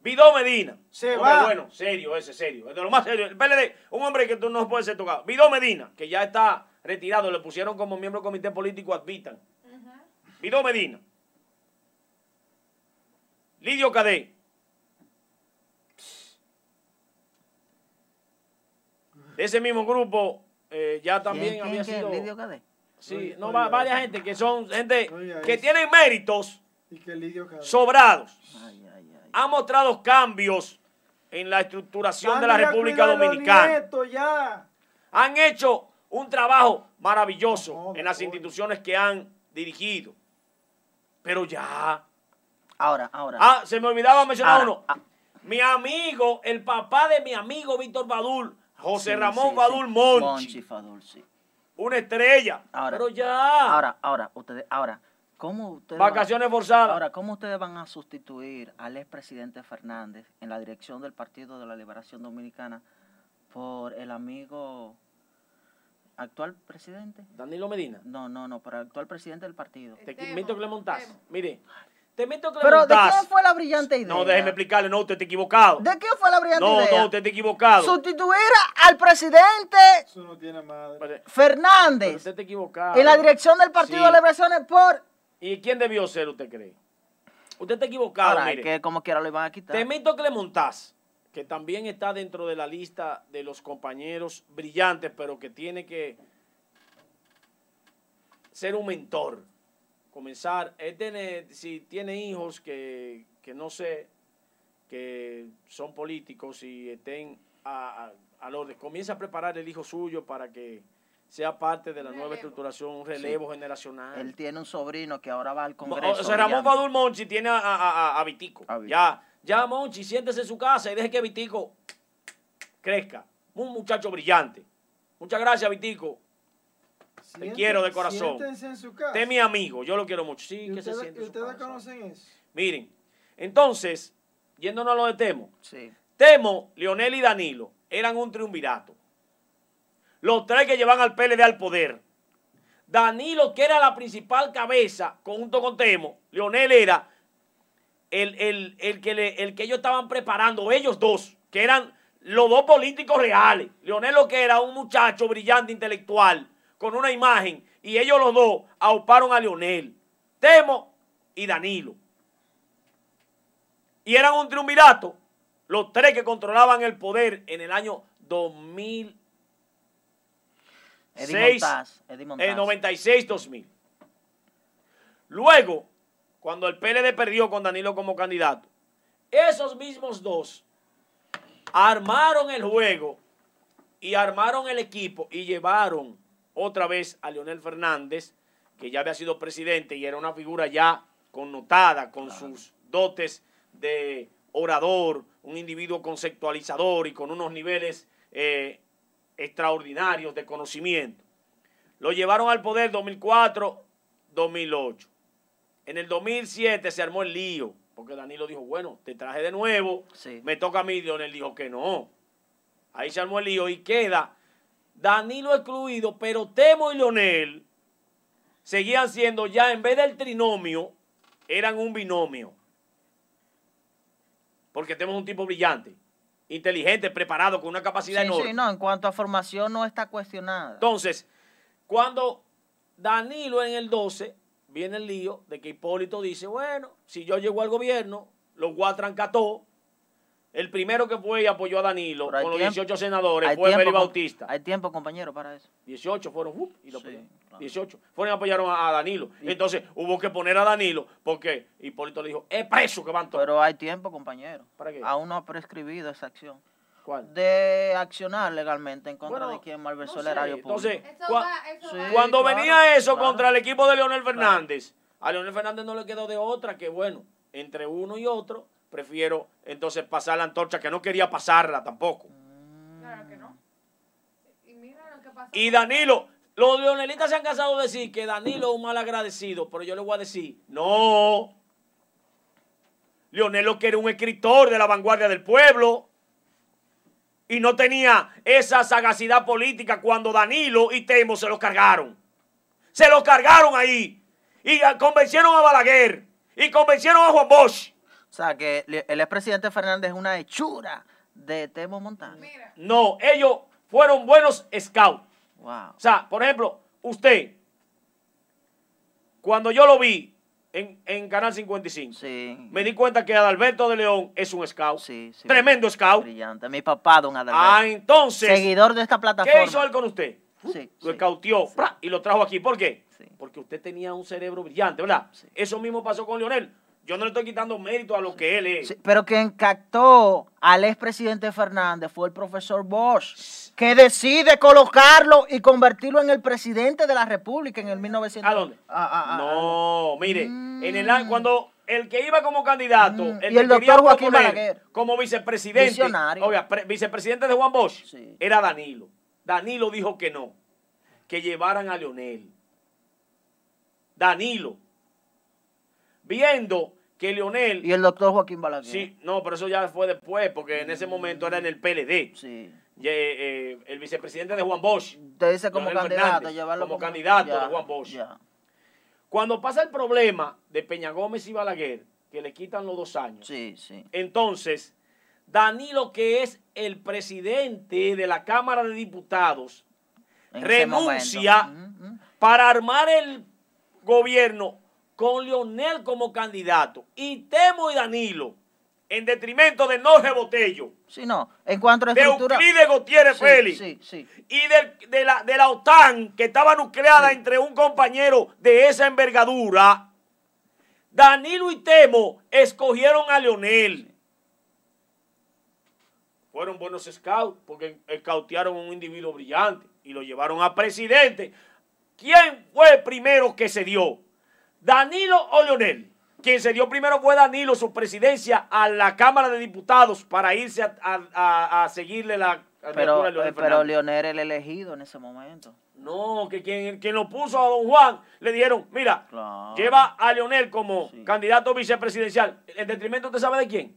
Vidó Medina. Se va. Bueno, serio, ese serio. Es de lo más serio. El PLD, un hombre que tú no puede ser tocado. Vidó Medina, que ya está retirado, le pusieron como miembro del comité político Advitan. Vidó Medina. Lidio Cadé. ese mismo grupo eh, ya también había sido. Lidio Cadé? Sí, no, va, varias gente que son gente que tienen méritos sobrados. Ha mostrado cambios en la estructuración de la a República Dominicana. nietos ya. Han hecho un trabajo maravilloso No, en las instituciones que han dirigido. Pero ya. Ahora, ahora. Ah, se me olvidaba mencionar Ahora, uno. ah. Mi amigo, el papá de mi amigo Víctor Badul, José Sí, Ramón sí, Badul sí. Monchi, Monchi Fadul, sí. una estrella. Ahora. pero ya. Ahora, ahora, ustedes, ahora, ¿cómo ustedes Vacaciones van, forzadas. ahora, ¿cómo ustedes van a sustituir al expresidente Fernández en la dirección del Partido de la Liberación Dominicana por el amigo actual presidente? Danilo Medina. No, no, no, por el actual presidente del partido. Te invito a que le montás. Mire, te invito a que le Pero ¿de montás. quién fue la brillante idea? No, déjeme explicarle. No, usted está equivocado. ¿De quién fue la brillante No, idea? no, usted está equivocado. Sustituir al presidente Eso no tiene madre. Pero Fernández usted está equivocado. en la dirección del Partido Sí. de la Liberación por... ¿Y quién debió ser, usted cree? Usted está equivocado, Ahora, mire. que como quiera lo iban a quitar. Te invito a que le montás, que también está dentro de la lista de los compañeros brillantes, pero que tiene que ser un mentor. Comenzar, él tiene, si tiene hijos que, que no sé, que son políticos y estén a, a- al orden, comienza a preparar el hijo suyo para que sea parte de la nueva estructuración, un relevo generacional. Él tiene un sobrino que ahora va al O Congreso. sea, Ramón. Fadul Monchi tiene a, a, a- a Vitico. A Vitico. Ya, ya Monchi, siéntese en su casa y deje que Vitico crezca. Un muchacho brillante. Muchas gracias, Vitico. Sienten- quiero de corazón. Siéntense en su casa. Es mi amigo, yo lo quiero mucho. Sí, ¿Y que se ustedes, siente su ustedes casa. conocen eso? Miren, entonces, yéndonos a lo de Temo. Sí. Temo, Leonel y Danilo eran un triunvirato. Los tres que llevan al PLD al poder. Danilo, que era la principal cabeza, junto con Temo, Leonel era el, el- el que, el que ellos estaban preparando, ellos dos, que eran los dos políticos reales. Leonel lo que era un muchacho brillante, intelectual, con una imagen, y ellos los dos auparon a Leonel, Temo y Danilo. Y eran un triunvirato, los tres que controlaban el poder en el año 2000. Eddie Seis, Montaz. Eddie Montaz. en 96-2000. Luego, cuando el PLD perdió con Danilo como candidato, esos mismos dos armaron el juego y armaron el equipo y llevaron otra vez a Leonel Fernández, que ya había sido presidente y era una figura ya connotada con sus dotes de orador, un individuo conceptualizador y con unos niveles eh, extraordinarios de conocimiento. Lo llevaron al poder 2004-2008. En el 2007 se armó el lío, porque Danilo dijo, bueno, te traje de nuevo, Sí. me toca a mí, Leonel dijo que no. Ahí se armó el lío y queda Danilo excluido, pero Temo y Leonel seguían siendo ya, en vez del trinomio, eran un binomio. Porque Temo es un tipo brillante, inteligente, preparado, con una capacidad Sí, enorme. sí, no, en cuanto a formación no está cuestionada. Entonces, cuando Danilo en el 12 viene el lío de que Hipólito dice, bueno, si yo llego al gobierno, los trancar todo. El primero que fue y apoyó a Danilo con los tiempo- 18 senadores fue Félix Bautista. Hay tiempo, compañero, para eso. 18 fueron, ¡up! y lo Sí, apoyaron. claro. 18 fueron y apoyaron a, a Danilo. Y- Entonces hubo que poner a Danilo porque Hipólito le dijo, es preso que van todos. Pero hay tiempo, compañero. ¿Para qué? Aún no ha prescribido esa acción. ¿Cuál? De accionar legalmente en contra Bueno, de quien malversó no el sé. erario público. Entonces, Eso cua- va, eso Sí. Cuando claro, venía eso claro. contra el equipo de Leonel Fernández, a Leonel Fernández no le quedó de otra que, bueno, entre uno y otro, prefiero entonces pasar la antorcha, que no quería pasarla tampoco. Claro que no. Y mira lo que pasó. Y Danilo, los leonelistas se han cansado de decir que Danilo es un mal agradecido, pero yo le voy a decir, no. Leonel lo que era un escritor de la vanguardia del pueblo. Y no tenía esa sagacidad política cuando Danilo y Temo se lo cargaron. Se lo cargaron ahí. Y convencieron a Balaguer. Y convencieron a Juan Bosch. O sea, que el expresidente Fernández es una hechura de Temo Montano. Mira, No, ellos fueron buenos scouts. Wow. O sea, por ejemplo, usted, cuando yo lo vi en, en Canal 55, Sí. me di cuenta que Adalberto de León es un scout. Sí, sí. Tremendo scout. Brillante. Mi papá, don Adalberto. Ah, entonces, Seguidor de esta plataforma. ¿qué hizo él con usted? Sí, Lo sí. escautió y lo trajo aquí. ¿Por qué? Sí. Porque usted tenía un cerebro brillante, ¿verdad? Sí. Eso mismo pasó con Leonel. Yo no le estoy quitando mérito a lo que él es. Sí, pero quien captó al expresidente Fernández fue el profesor Bosch, que decide colocarlo y convertirlo en el presidente de la República en el 1900. ¿A dónde? Ah, ah, ah, No, mire, en el cuando el que iba como candidato, Mm, el y que el doctor Joaquín Balaguer. como vicepresidente, oiga, pre- vicepresidente de Juan Bosch, Sí. era Danilo. Danilo dijo que no, que llevaran a Leonel. Danilo, viendo que Leonel, Y el doctor Joaquín Balaguer. sí, no, pero eso ya fue después, porque en ese momento era en el PLD. Sí. Y, eh, eh, el vicepresidente de Juan Bosch, Te dice como Leonel candidato, Fernández, llevarlo como candidato ya, de Juan Bosch. ya. Cuando pasa el problema de Peña Gómez y Balaguer, que le quitan los dos años, Sí, sí. entonces Danilo, que es el presidente de la Cámara de Diputados, En renuncia para armar el gobierno con Leonel como candidato y Temo y Danilo, en detrimento de Norge Botello, Sí, no. En cuanto a de estructura. Euclides Gutiérrez sí, Félix sí, sí. y de, la, de la OTAN, que estaba nucleada entre un compañero de esa envergadura, Danilo y Temo escogieron a Leonel. Fueron buenos scouts porque scoutearon a un individuo brillante y lo llevaron a presidente. ¿Quién fue el primero que se dio? ¿Danilo o Leonel? Quien se dio primero fue Danilo, su presidencia a la Cámara de Diputados para irse a, a- a- a seguirle la Pero, a Leonel eh, pero. Leonel era el elegido en ese momento. No, que quien, quien lo puso a don Juan le dijeron, mira, Claro. lleva a Leonel como Sí. candidato vicepresidencial. ¿En detrimento usted sabe de quién?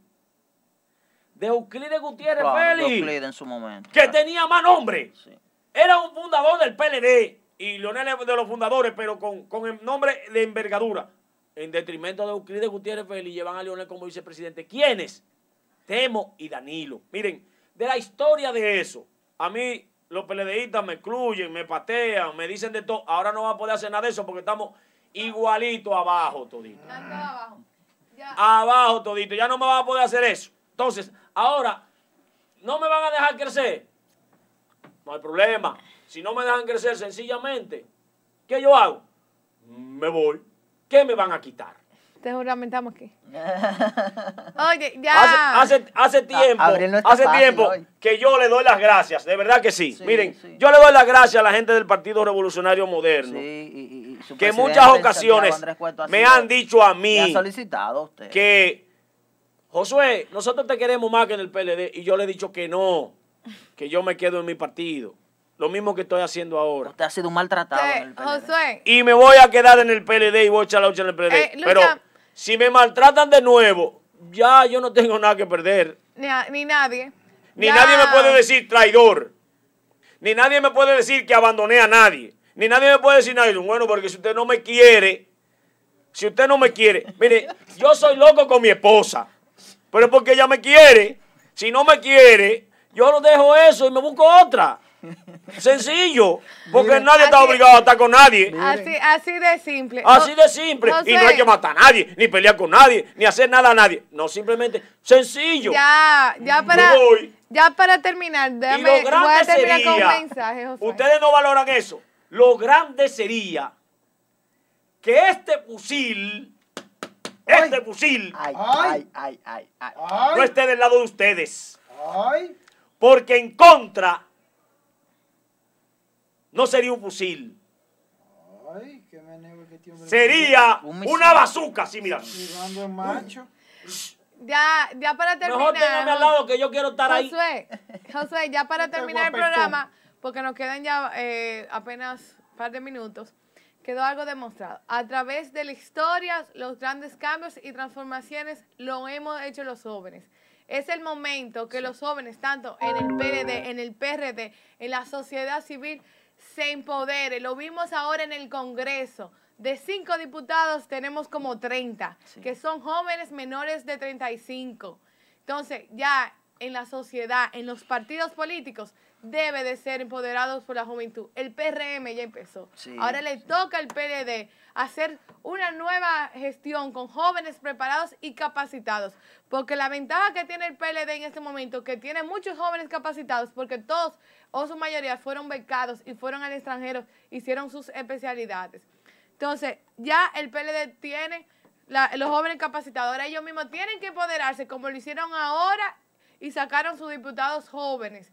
De Euclides Gutiérrez Claro, Félix, Euclides en su momento. que tenía más nombre. Sí. Era un fundador del PLD y Leonel es de los fundadores, pero con, con el nombre de envergadura. En detrimento de Euclides Gutiérrez Félix llevan a Leonel como vicepresidente. ¿Quiénes? Temo y Danilo. Miren, de la historia de eso, a mí los PLDistas me excluyen, me patean, me dicen de todo. Ahora no va a poder hacer nada de eso porque estamos igualito abajo todito. Tanto abajo. Ya. Abajo todito. Ya no me van a poder hacer eso. Entonces, ahora, ¿no me van a dejar crecer? No hay problema. Si no me dejan crecer sencillamente, ¿qué yo hago? Me voy. ¿Qué me van a quitar? Te juramentamos aquí. <laughs> Oye, ya. Hace, hace, hace tiempo, Abril no está hace fácil tiempo hoy. que yo le doy las gracias, de verdad que sí. Sí, Miren, sí. yo le doy las gracias a la gente del Partido Revolucionario Moderno, Sí, y, y- que en muchas ocasiones me sido- han dicho a mí ha solicitado a usted. que, Josué, nosotros te queremos más que en el PLD, y yo le he dicho que no, que yo me quedo en mi partido. Lo mismo que estoy haciendo ahora. Usted ha sido un maltratado en el PLD. Josué, Y me voy a quedar en el PLD y voy a echar la lucha en el PLD. Eh, lucha- Pero si me maltratan de nuevo, ya yo no tengo nada que perder. ni, a- ni nadie. Ni Ya. nadie me puede decir traidor. Ni nadie me puede decir que abandoné a nadie. Ni nadie me puede decir yo, Bueno, porque si usted no me quiere, si usted no me quiere, mire, yo soy loco con mi esposa. Pero es porque ella me quiere. Si no me quiere, yo lo dejo eso y me busco otra. Sencillo. Porque nadie está obligado a estar con nadie. Así, así de simple. Así de simple. Y no hay José, que matar a nadie, ni pelear con nadie, ni hacer nada a nadie. No, simplemente sencillo. Ya, ya para, voy. ya para terminar, Y déjame, voy a terminar con un mensaje, Josué. ustedes no valoran eso. Lo grande sería que este fusil, este fusil, Ay, Ay. ay, ay, ay, ay. Ay, no esté del lado de ustedes. ay, Porque en contra no sería un fusil. ay, meneo que hombre Sería Un una bazuca, sí, mira. Tirando en macho. Ya, ya para terminar. Mejor téngame al lado que yo quiero estar ahí. Josué, Josué, ya para <laughs> terminar el programa, porque nos quedan ya eh, apenas un par de minutos, quedó algo demostrado. A través de la historia, los grandes cambios y transformaciones lo hemos hecho los jóvenes. Es el momento que los jóvenes, tanto en el PLD, en el PRD, en la sociedad civil, se empoderen. Lo vimos ahora en el Congreso. De cinco diputados tenemos como 30, Sí. que son jóvenes menores de 35. Entonces, ya en la sociedad, en los partidos políticos, debe de ser empoderados por la juventud. El PRM ya empezó. Sí, Ahora le sí. toca al PLD hacer una nueva gestión con jóvenes preparados y capacitados. Porque la ventaja que tiene el PLD en este momento, que tiene muchos jóvenes capacitados, porque todos o su mayoría fueron becados y fueron al extranjero, hicieron sus especialidades. Entonces, ya el PLD tiene los jóvenes capacitadores, ellos mismos tienen que empoderarse como lo hicieron ahora y sacaron sus diputados jóvenes.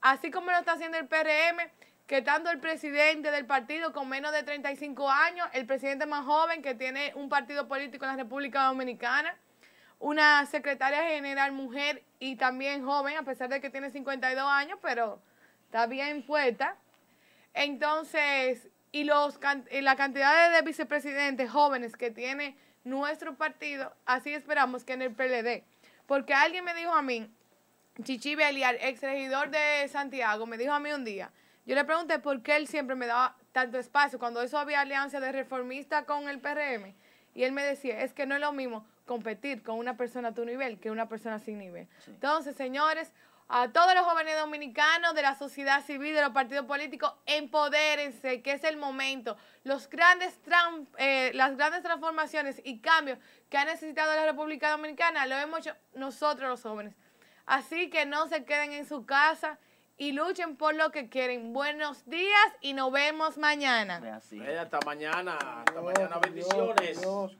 Así como lo está haciendo el PRM, que tanto el presidente del partido con menos de 35 años, el presidente más joven que tiene un partido político en la República Dominicana, una secretaria general mujer y también joven, a pesar de que tiene 52 años, pero está bien puesta. Entonces, y, los, y la cantidad de vicepresidentes jóvenes que tiene nuestro partido, así esperamos que en el PLD. Porque alguien me dijo a mí, Chichi Beliar, ex regidor de Santiago, me dijo a mí un día, yo le pregunté por qué él siempre me daba tanto espacio, cuando eso había alianza de reformista con el PRM, y él me decía, es que no es lo mismo competir con una persona a tu nivel que una persona sin nivel. Entonces, señores, a todos los jóvenes dominicanos de la sociedad civil, de los partidos políticos, empodérense, que es el momento. Los grandes tran- eh, las grandes transformaciones y cambios que ha necesitado la República Dominicana lo hemos hecho nosotros los jóvenes. Así que no se queden en su casa y luchen por lo que quieren. Buenos días y nos vemos mañana. Así. Hasta mañana, hasta mañana, bendiciones. Dios.